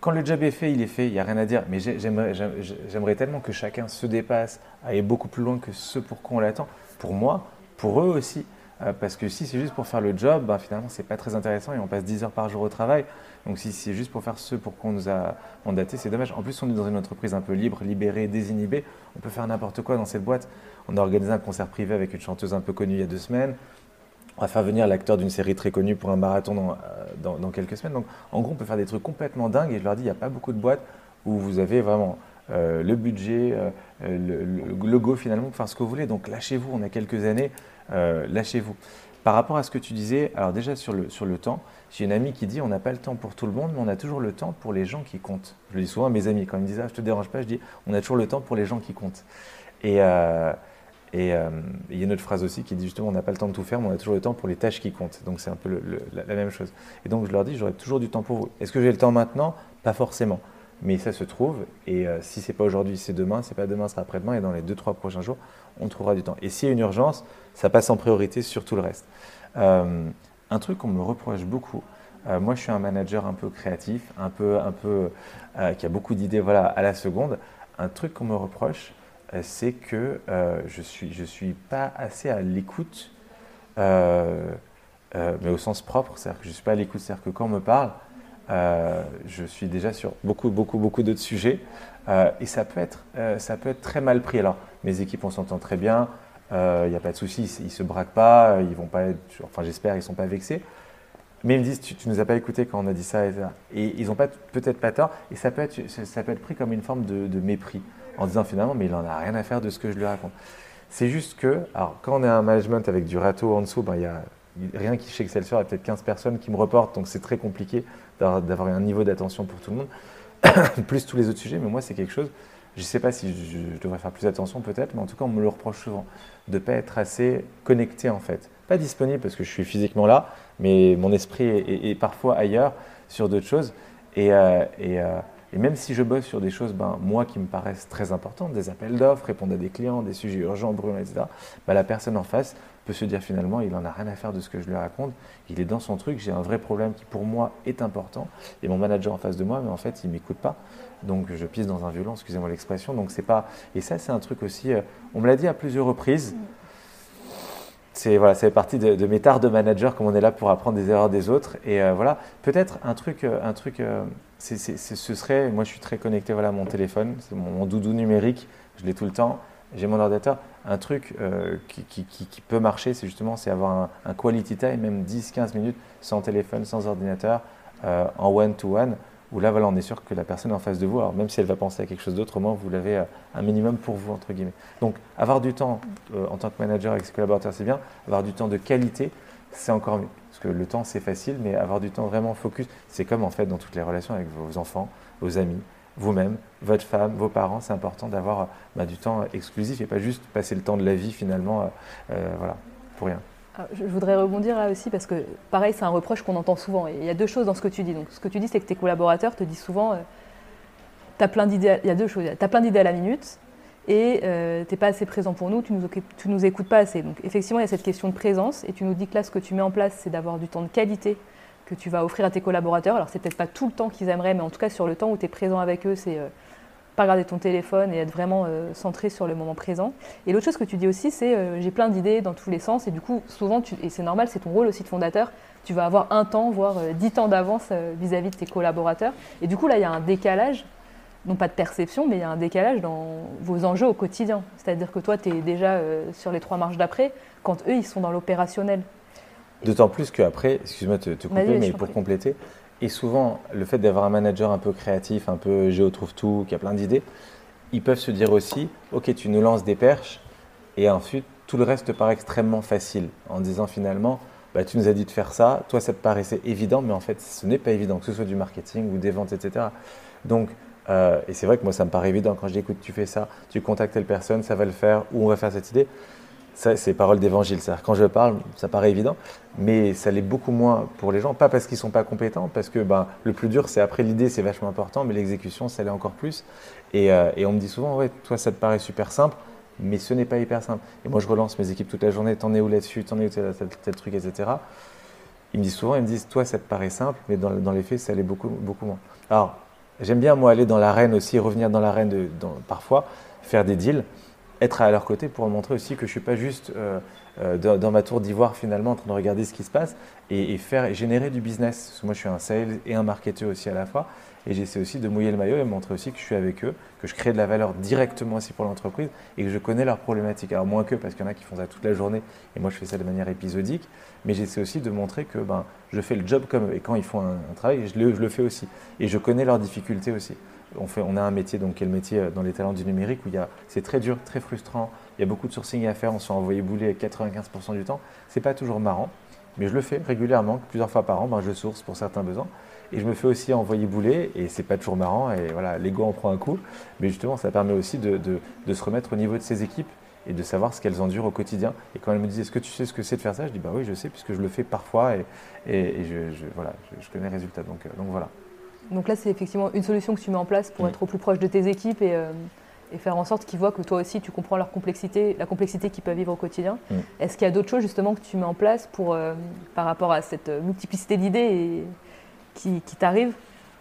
quand le job est fait, il est fait, il n'y a rien à dire. Mais j'aimerais tellement que chacun se dépasse, aille beaucoup plus loin que ce pour quoi on l'attend. Pour moi, pour eux aussi. Euh, parce que si c'est juste pour faire le job, ben, finalement, ce n'est pas très intéressant et on passe 10 heures par jour au travail. Donc si c'est juste pour faire ce pour quoi on nous a mandaté, c'est dommage. En plus, on est dans une entreprise un peu libre, libérée, désinhibée. On peut faire n'importe quoi dans cette boîte. On a organisé un concert privé avec une chanteuse un peu connue il y a deux semaines on va faire venir l'acteur d'une série très connue pour un marathon dans, euh, quelques semaines. Donc, en gros, on peut faire des trucs complètement dingues. Et je leur dis, il n'y a pas beaucoup de boîtes où vous avez vraiment euh, le budget, euh, le, logo finalement pour faire ce que vous voulez. Donc, lâchez-vous. On a quelques années. Lâchez-vous. Par rapport à ce que tu disais, alors déjà sur le, sur le temps, j'ai une amie qui dit on n'a pas le temps pour tout le monde, mais on a toujours le temps pour les gens qui comptent. Je le dis souvent à mes amis, quand ils me disent ah, je te dérange pas, je dis on a toujours le temps pour les gens qui comptent. Et, et euh, il y a une autre phrase aussi qui dit justement on n'a pas le temps de tout faire, mais on a toujours le temps pour les tâches qui comptent. Donc c'est un peu la, même chose. Et donc je leur dis j'aurai toujours du temps pour vous. Est-ce que j'ai le temps maintenant? Pas forcément. Mais ça se trouve. Et euh, si c'est pas aujourd'hui, c'est demain. C'est pas demain, ce sera après-demain. Et dans les deux trois prochains jours, on trouvera du temps. Et s'il y a une urgence, ça passe en priorité sur tout le reste. Euh, un truc qu'on me reproche beaucoup. moi, je suis un manager un peu créatif, un peu, un peu qui a beaucoup d'idées, voilà, à la seconde. Un truc qu'on me reproche, euh, c'est que euh, je suis, je suis pas assez à l'écoute, euh, mais au sens propre, c'est-à-dire que je suis pas à l'écoute, c'est-à-dire que quand on me parle, je suis déjà sur beaucoup, beaucoup, beaucoup d'autres sujets, et ça peut, être, ça peut être très mal pris. Alors, mes équipes, on s'entend très bien, il n'y a pas de souci, ils ne se braquent pas, ils vont pas enfin j'espère, ils ne sont pas vexés. Mais ils me disent, tu, ne nous as pas écouté quand on a dit ça et. Et ils n'ont peut-être pas tort. Et ça peut, être, ça peut être pris comme une forme de, mépris, en disant finalement, mais il n'en a rien à faire de ce que je lui raconte. C'est juste que, alors quand on est un management avec du râteau en dessous, ben, il y a rien qui chez Excelsior, il y a peut-être 15 personnes qui me reportent, donc c'est très compliqué d'avoir un niveau d'attention pour tout le monde, (coughs) plus tous les autres sujets. Mais moi, c'est quelque chose, je ne sais pas si je, devrais faire plus attention peut-être, mais en tout cas, on me le reproche souvent, de ne pas être assez connecté en fait. Pas disponible parce que je suis physiquement là, mais mon esprit est, parfois ailleurs sur d'autres choses. Et, euh, euh, et, même si je bosse sur des choses, ben, moi, qui me paraissent très importantes, des appels d'offres, répondre à des clients, des sujets urgents, brûlants, etc., ben, la personne en face peut se dire finalement, il n'en a rien à faire de ce que je lui raconte, il est dans son truc, j'ai un vrai problème qui pour moi est important, et mon manager en face de moi, mais en fait, il ne m'écoute pas. Donc je pisse dans un violon, excusez-moi l'expression. Donc c'est pas. Et ça, c'est un truc aussi. Euh, on me l'a dit à plusieurs reprises. Mm c'est voilà, ça fait partie de, mes tares de manager, comme on est là pour apprendre des erreurs des autres. Et euh, voilà, peut-être un truc, euh, un truc, euh, ce serait, moi je suis très connecté voilà, à mon téléphone, c'est mon, doudou numérique, je l'ai tout le temps. J'ai mon ordinateur. Un truc qui, qui, peut marcher, c'est justement avoir un, quality time, même 10-15 minutes sans téléphone, sans ordinateur, en one-to-one où là, voilà, on est sûr que la personne en face de vous, même si elle va penser à quelque chose d'autre, au moins vous l'avez euh, un minimum pour vous, entre guillemets. Donc, avoir du temps euh, en tant que manager avec ses collaborateurs, c'est bien. Avoir du temps de qualité, c'est encore mieux. Parce que le temps, c'est facile, mais avoir du temps vraiment focus, c'est comme en fait dans toutes les relations avec vos enfants, vos amis, vous-même, votre femme, vos parents, c'est important d'avoir bah, du temps exclusif et pas juste passer le temps de la vie finalement, euh, voilà, pour rien. Ah, je voudrais rebondir là aussi parce que, pareil, c'est un reproche qu'on entend souvent. Et il y a deux choses dans ce que tu dis. Donc, ce que tu dis, c'est que tes collaborateurs te disent souvent euh, as plein d'idées. Il y a deux choses. Tu as plein d'idées à la minute et euh, tu n'es pas assez présent pour nous, tu nous, tu nous écoutes pas assez. Donc, effectivement, il y a cette question de présence. Et tu nous dis que là, ce que tu mets en place, c'est d'avoir du temps de qualité que tu vas offrir à tes collaborateurs. Alors, c'est peut-être pas tout le temps qu'ils aimeraient, mais en tout cas, sur le temps où tu es présent avec eux, c'est. Euh, pas regarder ton téléphone et être vraiment euh, centré sur le moment présent. Et l'autre chose que tu dis aussi, c'est euh, j'ai plein d'idées dans tous les sens et du coup, souvent, et c'est normal, c'est ton rôle aussi de fondateur, tu vas avoir un temps, voire dix temps d'avance vis-à-vis de tes collaborateurs. Et du coup, là, il y a un décalage, non pas de perception, mais il y a un décalage dans vos enjeux au quotidien. C'est-à-dire que toi, tu es déjà sur les trois marches d'après, quand eux, ils sont dans l'opérationnel. D'autant plus qu'après, excuse-moi de te, couper, mais pour compléter, et souvent, le fait d'avoir un manager un peu créatif, un peu géo trouve tout, qui a plein d'idées, ils peuvent se dire aussi, ok, tu nous lances des perches, et ensuite tout le reste te paraît extrêmement facile, en disant finalement, bah, tu nous as dit de faire ça, toi ça te paraissait évident, mais en fait ce n'est pas évident, que ce soit du marketing ou des ventes, etc. Donc, euh, et c'est vrai que moi ça me paraît évident quand je dis écoute, tu fais ça, tu contactes telle personne, ça va le faire, ou on va faire cette idée. Ça, c'est parole d'évangile. quand je parle, ça paraît évident, mais ça l'est beaucoup moins pour les gens. Pas parce qu'ils ne sont pas compétents, parce que ben, le plus dur, c'est après l'idée, c'est vachement important, mais l'exécution, ça l'est encore plus. Et, euh, et, on me dit souvent, ouais, toi, ça te paraît super simple, mais ce n'est pas hyper simple. Et moi, je relance mes équipes toute la journée, t'en es où là-dessus, t'en es où tel, tel, truc, etc. Ils me disent souvent, ils me disent, toi, ça te paraît simple, mais dans, dans les faits, ça l'est beaucoup, beaucoup moins. Alors, j'aime bien, moi, aller dans l'arène aussi, revenir dans l'arène parfois, faire des deals être à leur côté pour montrer aussi que je ne suis pas juste euh, euh, dans, ma tour d'ivoire finalement en train de regarder ce qui se passe et, faire générer du business. Moi je suis un sales et un marketeur aussi à la fois. Et j'essaie aussi de mouiller le maillot et montrer aussi que je suis avec eux, que je crée de la valeur directement aussi pour l'entreprise et que je connais leurs problématiques. Alors moins que parce qu'il y en a qui font ça toute la journée et moi je fais ça de manière épisodique, mais j'essaie aussi de montrer que ben, je fais le job comme et quand ils font un, travail, je le fais aussi. Et je connais leurs difficultés aussi on, fait, on a un métier donc, qui est le métier euh, dans les talents du numérique où c'est très dur, très frustrant, il y a beaucoup de sourcing à faire, on se fait envoyer bouler 95% du temps. C'est pas toujours marrant, mais je le fais régulièrement, plusieurs fois par an, ben, je source pour certains besoins. Et je me fais aussi envoyer bouler, et c'est pas toujours marrant, et voilà, l'ego en prend un coup. Mais justement, ça permet aussi de, se remettre au niveau de ses équipes et de savoir ce qu'elles endurent au quotidien. Et quand elles me disent Est-ce que tu sais ce que c'est de faire ça? Je dis Bah oui, je sais, puisque je le fais parfois et, et, je, voilà, je, connais les résultats. Donc, euh, donc voilà. Donc là, c'est effectivement une solution que tu mets en place pour être au plus proche de tes équipes euh, et, faire en sorte qu'ils voient que toi aussi, tu comprends leur complexité, la complexité qu'ils peuvent vivre au quotidien. Mm. Est-ce qu'il y a d'autres choses justement que tu mets en place pour, euh, par rapport à cette multiplicité d'idées qui, qui t'arrivent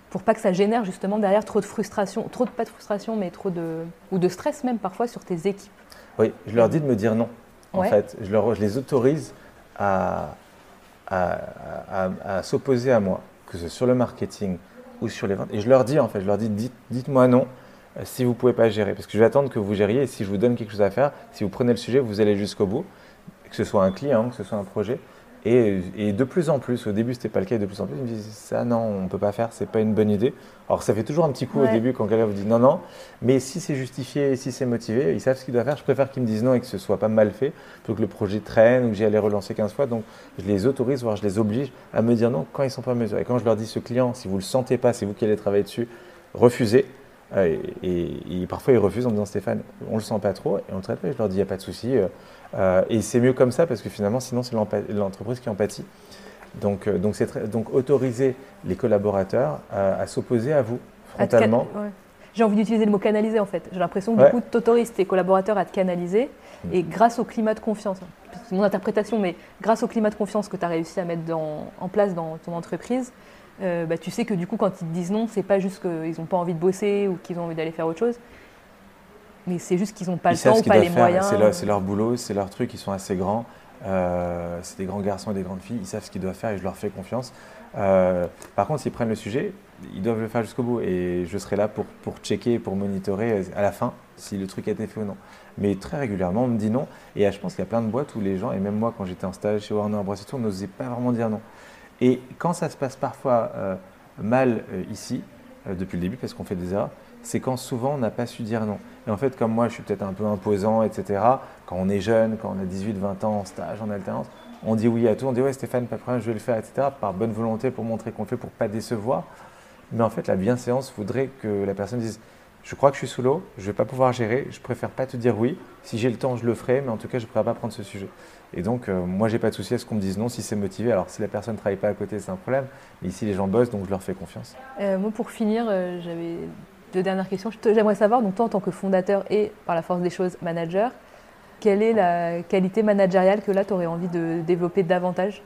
pour pas que ça génère justement derrière trop de frustration, trop de pas de frustration, mais trop de ou de stress même parfois sur tes équipes? Oui, je leur dis de me dire non. En fait, je, leur, je les autorise à, à, à s'opposer à moi, que ce soit sur le marketing, ou sur les ventes. Et je leur dis, en fait, je leur dis, dites, moi non. euh, si vous ne pouvez pas gérer. Parce que je vais attendre que vous gériez et si je vous donne quelque chose à faire, si vous prenez le sujet, vous allez jusqu'au bout, que ce soit un client, que ce soit un projet. Et, de plus en plus, au début c'était pas le cas, de plus en plus ils me disent ça non, on peut pas faire, c'est pas une bonne idée. Alors ça fait toujours un petit coup au début quand quelqu'un vous dit non non, mais si c'est justifié, si c'est motivé, ils savent ce qu'ils doivent faire. Je préfère qu'ils me disent non et que ce soit pas mal fait, plutôt que le projet traîne ou que j'y allais relancer 15 fois. Donc je les autorise, voire je les oblige à me dire non quand ils sont pas mesurés. Et quand je leur dis ce client, si vous le sentez pas, c'est vous qui allez travailler dessus, refusez. Euh, et, parfois ils refusent en me disant Stéphane, on le sent pas trop et on le traite pas. je leur dis il n'y a pas de souci. Euh, euh, et c'est mieux comme ça parce que finalement, sinon, c'est l'entreprise qui empathie. Donc, euh, donc, donc, autoriser les collaborateurs à, s'opposer à vous frontalement. J'ai envie d'utiliser le mot canaliser en fait. J'ai l'impression que du coup, tu autorises tes collaborateurs à te canaliser mm. et grâce au climat de confiance, c'est mon interprétation, mais grâce au climat de confiance que tu as réussi à mettre en place dans ton entreprise, euh, bah, tu sais que du coup, quand ils te disent non, c'est pas juste qu'ils n'ont pas envie de bosser ou qu'ils ont envie d'aller faire autre chose, mais c'est juste qu'ils n'ont pas le temps ou pas les moyens. C'est leur, boulot, c'est leur truc, ils sont assez grands. Euh, c'est des grands garçons et des grandes filles, ils savent ce qu'ils doivent faire et je leur fais confiance. Euh, par contre, s'ils prennent le sujet, ils doivent le faire jusqu'au bout et je serai là pour, pour checker, pour monitorer à la fin si le truc a été fait ou non. Mais très régulièrement, on me dit non. Et je pense qu'il y a plein de boîtes où les gens, et même moi quand j'étais en stage chez Warner Bros. on n'osait pas vraiment dire non. Et quand ça se passe parfois euh, mal ici, depuis le début, parce qu'on fait des erreurs, c'est quand souvent on n'a pas su dire non. Et en fait, comme moi, je suis peut-être un peu imposant, etc., quand on est jeune, quand on a 18, 20 ans en stage, en alternance, on dit oui à tout, on dit ouais Stéphane, pas de problème, je vais le faire, etc., par bonne volonté pour montrer qu'on le fait, pour pas décevoir. Mais en fait, la bienséance voudrait que la personne dise je crois que je suis sous l'eau, je ne vais pas pouvoir gérer, je préfère pas te dire oui. Si j'ai le temps, je le ferai, mais en tout cas, je ne pourrais pas prendre ce sujet. Et donc, euh, moi, j'ai pas de souci à ce qu'on me dise non si c'est motivé. Alors, si la personne ne travaille pas à côté, c'est un problème. Mais ici, les gens bossent, donc je leur fais confiance. Euh, moi, pour finir, euh, j'avais deux dernières questions. J'aimerais savoir, donc toi en tant que fondateur et par la force des choses manager, quelle est la qualité managériale que là tu aurais envie de développer davantage?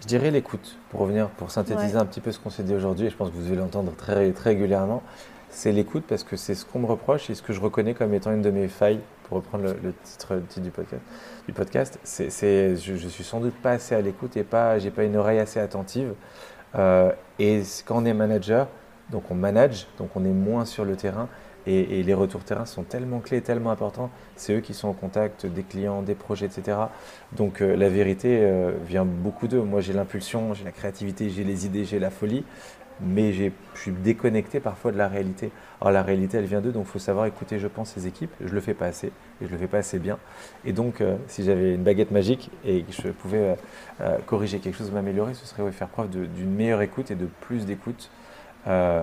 Je dirais l'écoute, pour revenir, pour synthétiser un petit peu ce qu'on s'est dit aujourd'hui, et je pense que vous devez l'entendre très, très régulièrement. C'est l'écoute parce que c'est ce qu'on me reproche et ce que je reconnais comme étant une de mes failles, pour reprendre le, titre, du podcast. Du podcast c'est, je, je suis sans doute pas assez à l'écoute et pas, j'ai pas une oreille assez attentive. Euh, et quand on est manager, donc on manage, donc on est moins sur le terrain. Et, les retours terrain sont tellement clés, tellement importants. C'est eux qui sont en contact des clients, des projets, etc. Donc euh, la vérité euh, vient beaucoup d'eux. Moi j'ai l'impulsion, j'ai la créativité, j'ai les idées, j'ai la folie. Mais je suis déconnecté parfois de la réalité. Alors la réalité, elle vient d'eux, donc il faut savoir écouter, je pense, ces équipes. Je le fais pas assez, et je le fais pas assez bien. Et donc, euh, si j'avais une baguette magique et que je pouvais corriger quelque chose, m'améliorer, ce serait faire preuve d'une meilleure écoute et de plus d'écoute euh,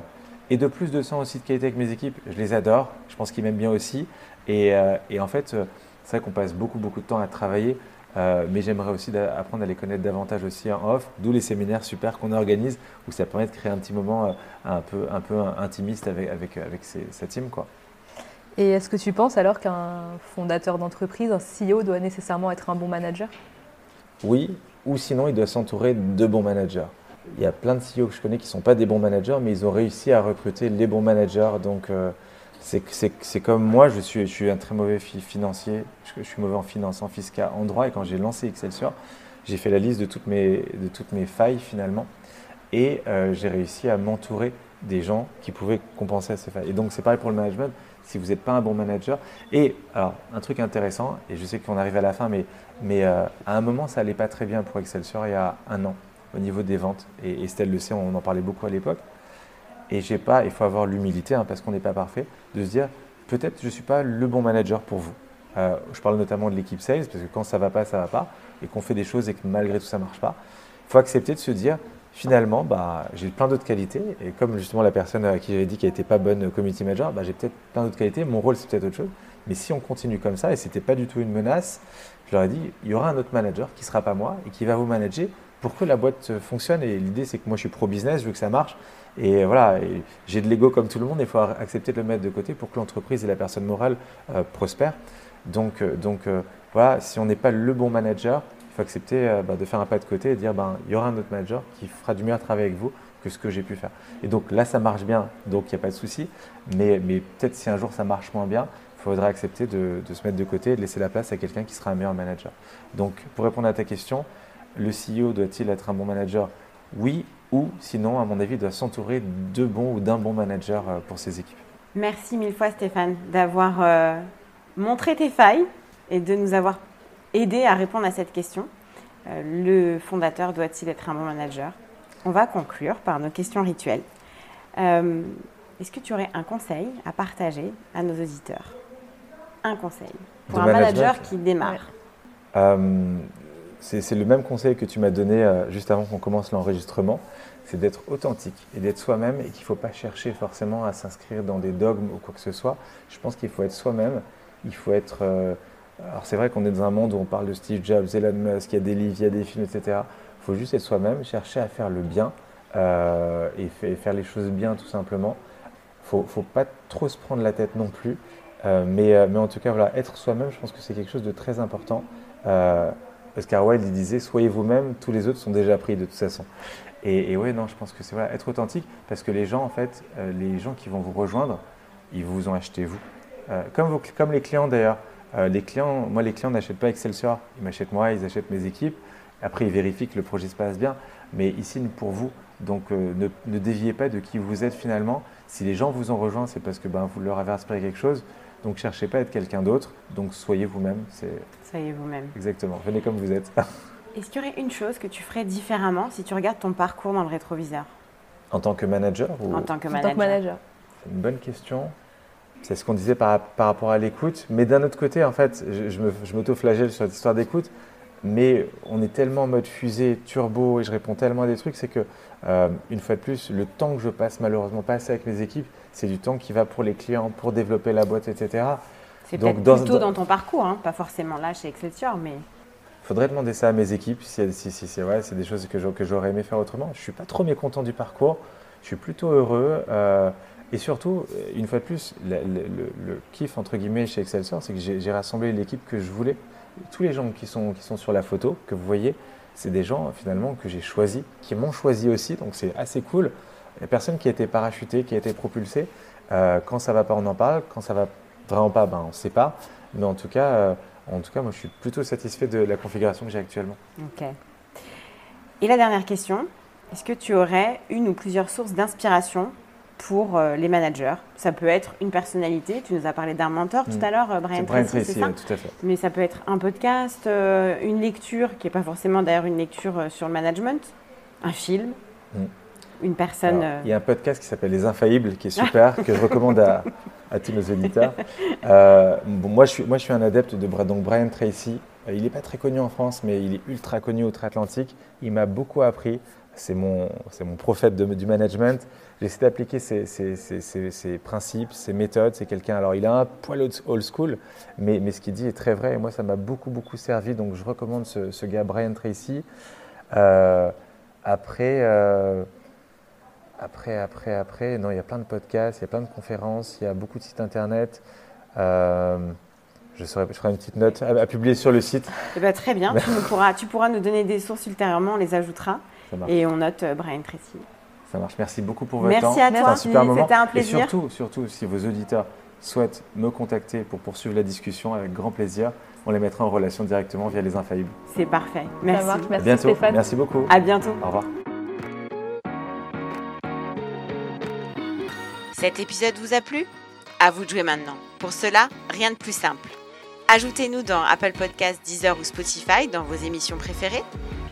et de plus de sang aussi de qualité avec mes équipes. Je les adore, je pense qu'ils m'aiment bien aussi. Et, euh, en fait, euh, c'est vrai qu'on passe beaucoup, beaucoup de temps à travailler, mais j'aimerais aussi apprendre à les connaître davantage aussi en off, d'où les séminaires super qu'on organise, où ça permet de créer un petit moment un, peu, un peu intimiste avec, avec, avec sa team. Quoi. Et est-ce que tu penses alors qu'un fondateur d'entreprise, un CEO, doit nécessairement être un bon manager? Oui, ou sinon il doit s'entourer de bons managers il y a plein de CEO que je connais qui ne sont pas des bons managers, mais ils ont réussi à recruter les bons managers. Donc, euh, c'est comme moi, je suis, je suis un très mauvais financier, je, suis mauvais en finance, en fiscal, en droit. Et quand j'ai lancé Excelsior, j'ai fait la liste de toutes mes, de toutes mes failles finalement. Et euh, j'ai réussi à m'entourer des gens qui pouvaient compenser à ces failles. Et donc, c'est pareil pour le management. Si vous n'êtes pas un bon manager. Et alors, un truc intéressant, et je sais qu'on arrive à la fin, mais, mais euh, à un moment, ça n'allait pas très bien pour Excelsior il y a un an au niveau des ventes. Et Estelle le sait, on en parlait beaucoup à l'époque. Et j'ai pas, il faut avoir l'humilité, hein, parce qu'on n'est pas parfait, de se dire peut-être je ne suis pas le bon manager pour vous. Euh, je parle notamment de l'équipe sales, parce que quand ça va pas, ça va pas, et qu'on fait des choses et que malgré tout ça marche pas, il faut accepter de se dire finalement, bah, j'ai plein d'autres qualités, et comme justement la personne à qui j'avais dit qu'elle n'était pas bonne community manager, bah, j'ai peut-être plein d'autres qualités, mon rôle c'est peut-être autre chose, mais si on continue comme ça, et c'était pas du tout une menace, je leur ai dit, il y aura un autre manager qui sera pas moi et qui va vous manager pour que la boîte fonctionne. Et l'idée, c'est que moi, je suis pro-business, je veux que ça marche. Et voilà, j'ai de l'ego comme tout le monde, il faut accepter de le mettre de côté pour que l'entreprise et la personne morale euh, prospèrent. Donc, euh, donc euh, voilà, si on n'est pas le bon manager, il faut accepter bah, de faire un pas de côté et dire ben, il y aura un autre manager qui fera du meilleur travail avec vous que ce que j'ai pu faire. Et donc là, ça marche bien, donc il n'y a pas de souci. Mais, mais peut-être si un jour ça marche moins bien, il faudra accepter de, de, se mettre de côté et de laisser la place à quelqu'un qui sera un meilleur manager. Donc pour répondre à ta question, le CEO doit-il être un bon manager? Oui, ou sinon, à mon avis, il doit s'entourer de bons ou d'un bon manager euh, pour ses équipes. Merci mille fois Stéphane d'avoir euh, montré tes failles et de nous avoir aidé à répondre à cette question. Euh, le fondateur doit-il être un bon manager? On va conclure par nos questions rituelles. Euh, est-ce que tu aurais un conseil à partager à nos auditeurs? Un conseil pour un manager qui démarre. C'est le même conseil que tu m'as donné juste avant qu'on commence l'enregistrement c'est d'être authentique et d'être soi-même et qu'il ne faut pas chercher forcément à s'inscrire dans des dogmes ou quoi que ce soit. Je pense qu'il faut être soi-même. Il faut être. Euh, alors c'est vrai qu'on est dans un monde où on parle de Steve Jobs, Elon Musk, il y a des livres, il y a des films, etc. Il faut juste être soi-même, chercher à faire le bien euh, et, faire les choses bien tout simplement. Il ne faut pas trop se prendre la tête non plus. Euh, mais, mais, en tout cas, voilà, être soi-même, je pense que c'est quelque chose de très important. Oscar Wilde il disait Soyez vous-même, tous les autres sont déjà pris de toute façon. Et, et ouais, non, je pense que c'est voilà, être authentique parce que les gens, en fait, euh, les gens qui vont vous rejoindre, ils vous ont acheté vous. Euh, comme, les clients d'ailleurs. Euh, les clients, moi, les clients n'achètent pas Excelsior, ils m'achètent moi, ils achètent mes équipes. Après, ils vérifient que le projet se passe bien, mais ils signent pour vous. Donc, ne, ne, déviez pas de qui vous êtes finalement. Si les gens vous ont rejoint, c'est parce que ben, vous leur avez inspiré quelque chose. Donc, cherchez pas à être quelqu'un d'autre. Donc, soyez vous-même. Soyez vous-même. Exactement. Venez comme vous êtes. (laughs) Est-ce qu'il y aurait une chose que tu ferais différemment si tu regardes ton parcours dans le rétroviseur? En tant que manager ou... En tant que manager. C'est une bonne question. C'est ce qu'on disait par, par, rapport à l'écoute. Mais d'un autre côté, en fait, je, je m'auto-flagelle sur cette histoire d'écoute. Mais on est tellement en mode fusée, turbo, et je réponds tellement à des trucs, c'est que, euh, une fois de plus, le temps que je passe malheureusement pas assez avec mes équipes, c'est du temps qui va pour les clients, pour développer la boîte, etc. C'est peut-être plutôt dans ton parcours, hein, pas forcément là chez Excelsior, mais faudrait demander ça à mes équipes, si, si, si c'est ouais, des choses que j'aurais aimé faire autrement. Je ne suis pas trop mécontent du parcours, je suis plutôt heureux. Euh, et surtout, une fois de plus, le, le, kiff entre guillemets chez Excelsior, c'est que j'ai rassemblé l'équipe que je voulais. Tous les gens qui sont, qui sont sur la photo, que vous voyez, c'est des gens finalement que j'ai choisis, qui m'ont choisi aussi, donc c'est assez cool. Il n'y a personne qui a été parachuté, qui a été propulsé. Euh, quand ça va pas, on en parle. Quand ça va vraiment pas, ben, on ne sait pas. Mais en tout cas, euh, en tout cas, moi, je suis plutôt satisfait de la configuration que j'ai actuellement. Ok. Et la dernière question, est-ce que tu aurais une ou plusieurs sources d'inspiration pour euh, les managers? Ça peut être une personnalité, tu nous as parlé d'un mentor tout hmm. à l'heure, euh, Brian, Brian Tracy, c'est ça tout à fait. Mais ça peut être un podcast, euh, une lecture, qui n'est pas forcément d'ailleurs une lecture sur le management, un film. Hmm une personne. Euh, il y a un podcast qui s'appelle Les Infaillibles qui est (laughs) super, que je recommande à, tous nos auditeurs. Euh, bon, moi, je suis, moi, je suis un adepte de donc Brian Tracy. Euh, il n'est pas très connu en France, mais il est ultra connu outre-Atlantique. Il m'a beaucoup appris. C'est mon, mon prophète du management. J'essaie d'appliquer ses, ses, principes, ses méthodes. C'est quelqu'un, alors il a un poil old school, mais, mais ce qu'il dit est très vrai. Et moi, ça m'a beaucoup, beaucoup servi. Donc, je recommande ce, ce gars, Brian Tracy. après, après, après, après, non, il y a plein de podcasts, il y a plein de conférences, il y a beaucoup de sites internet. Euh, je, serai, je ferai une petite note à, publier sur le site. Eh ben, très bien, tu, (laughs) pourras, tu pourras nous donner des sources ultérieurement, on les ajoutera. Et on note euh, Brian Tracy. Ça marche, merci beaucoup pour votre temps. Merci à toi, c'était un plaisir. Et surtout, surtout, si vos auditeurs souhaitent me contacter pour poursuivre la discussion, avec grand plaisir, on les mettra en relation directement via les Infaillibles. C'est parfait, merci. Merci bientôt. Stéphane. Merci beaucoup. À bientôt. Au revoir. Cet épisode vous a plu? À vous de jouer maintenant. Pour cela, rien de plus simple. Ajoutez-nous dans Apple Podcasts, Deezer ou Spotify dans vos émissions préférées.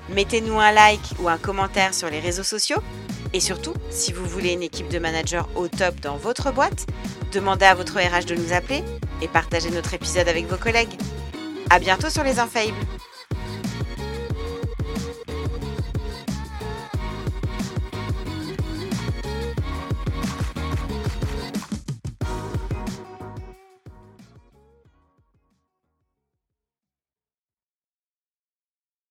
Mettez-nous un like ou un commentaire sur les réseaux sociaux. Et surtout, si vous voulez une équipe de managers au top dans votre boîte, demandez à votre RH de nous appeler et partagez notre épisode avec vos collègues. À bientôt sur les Infaillibles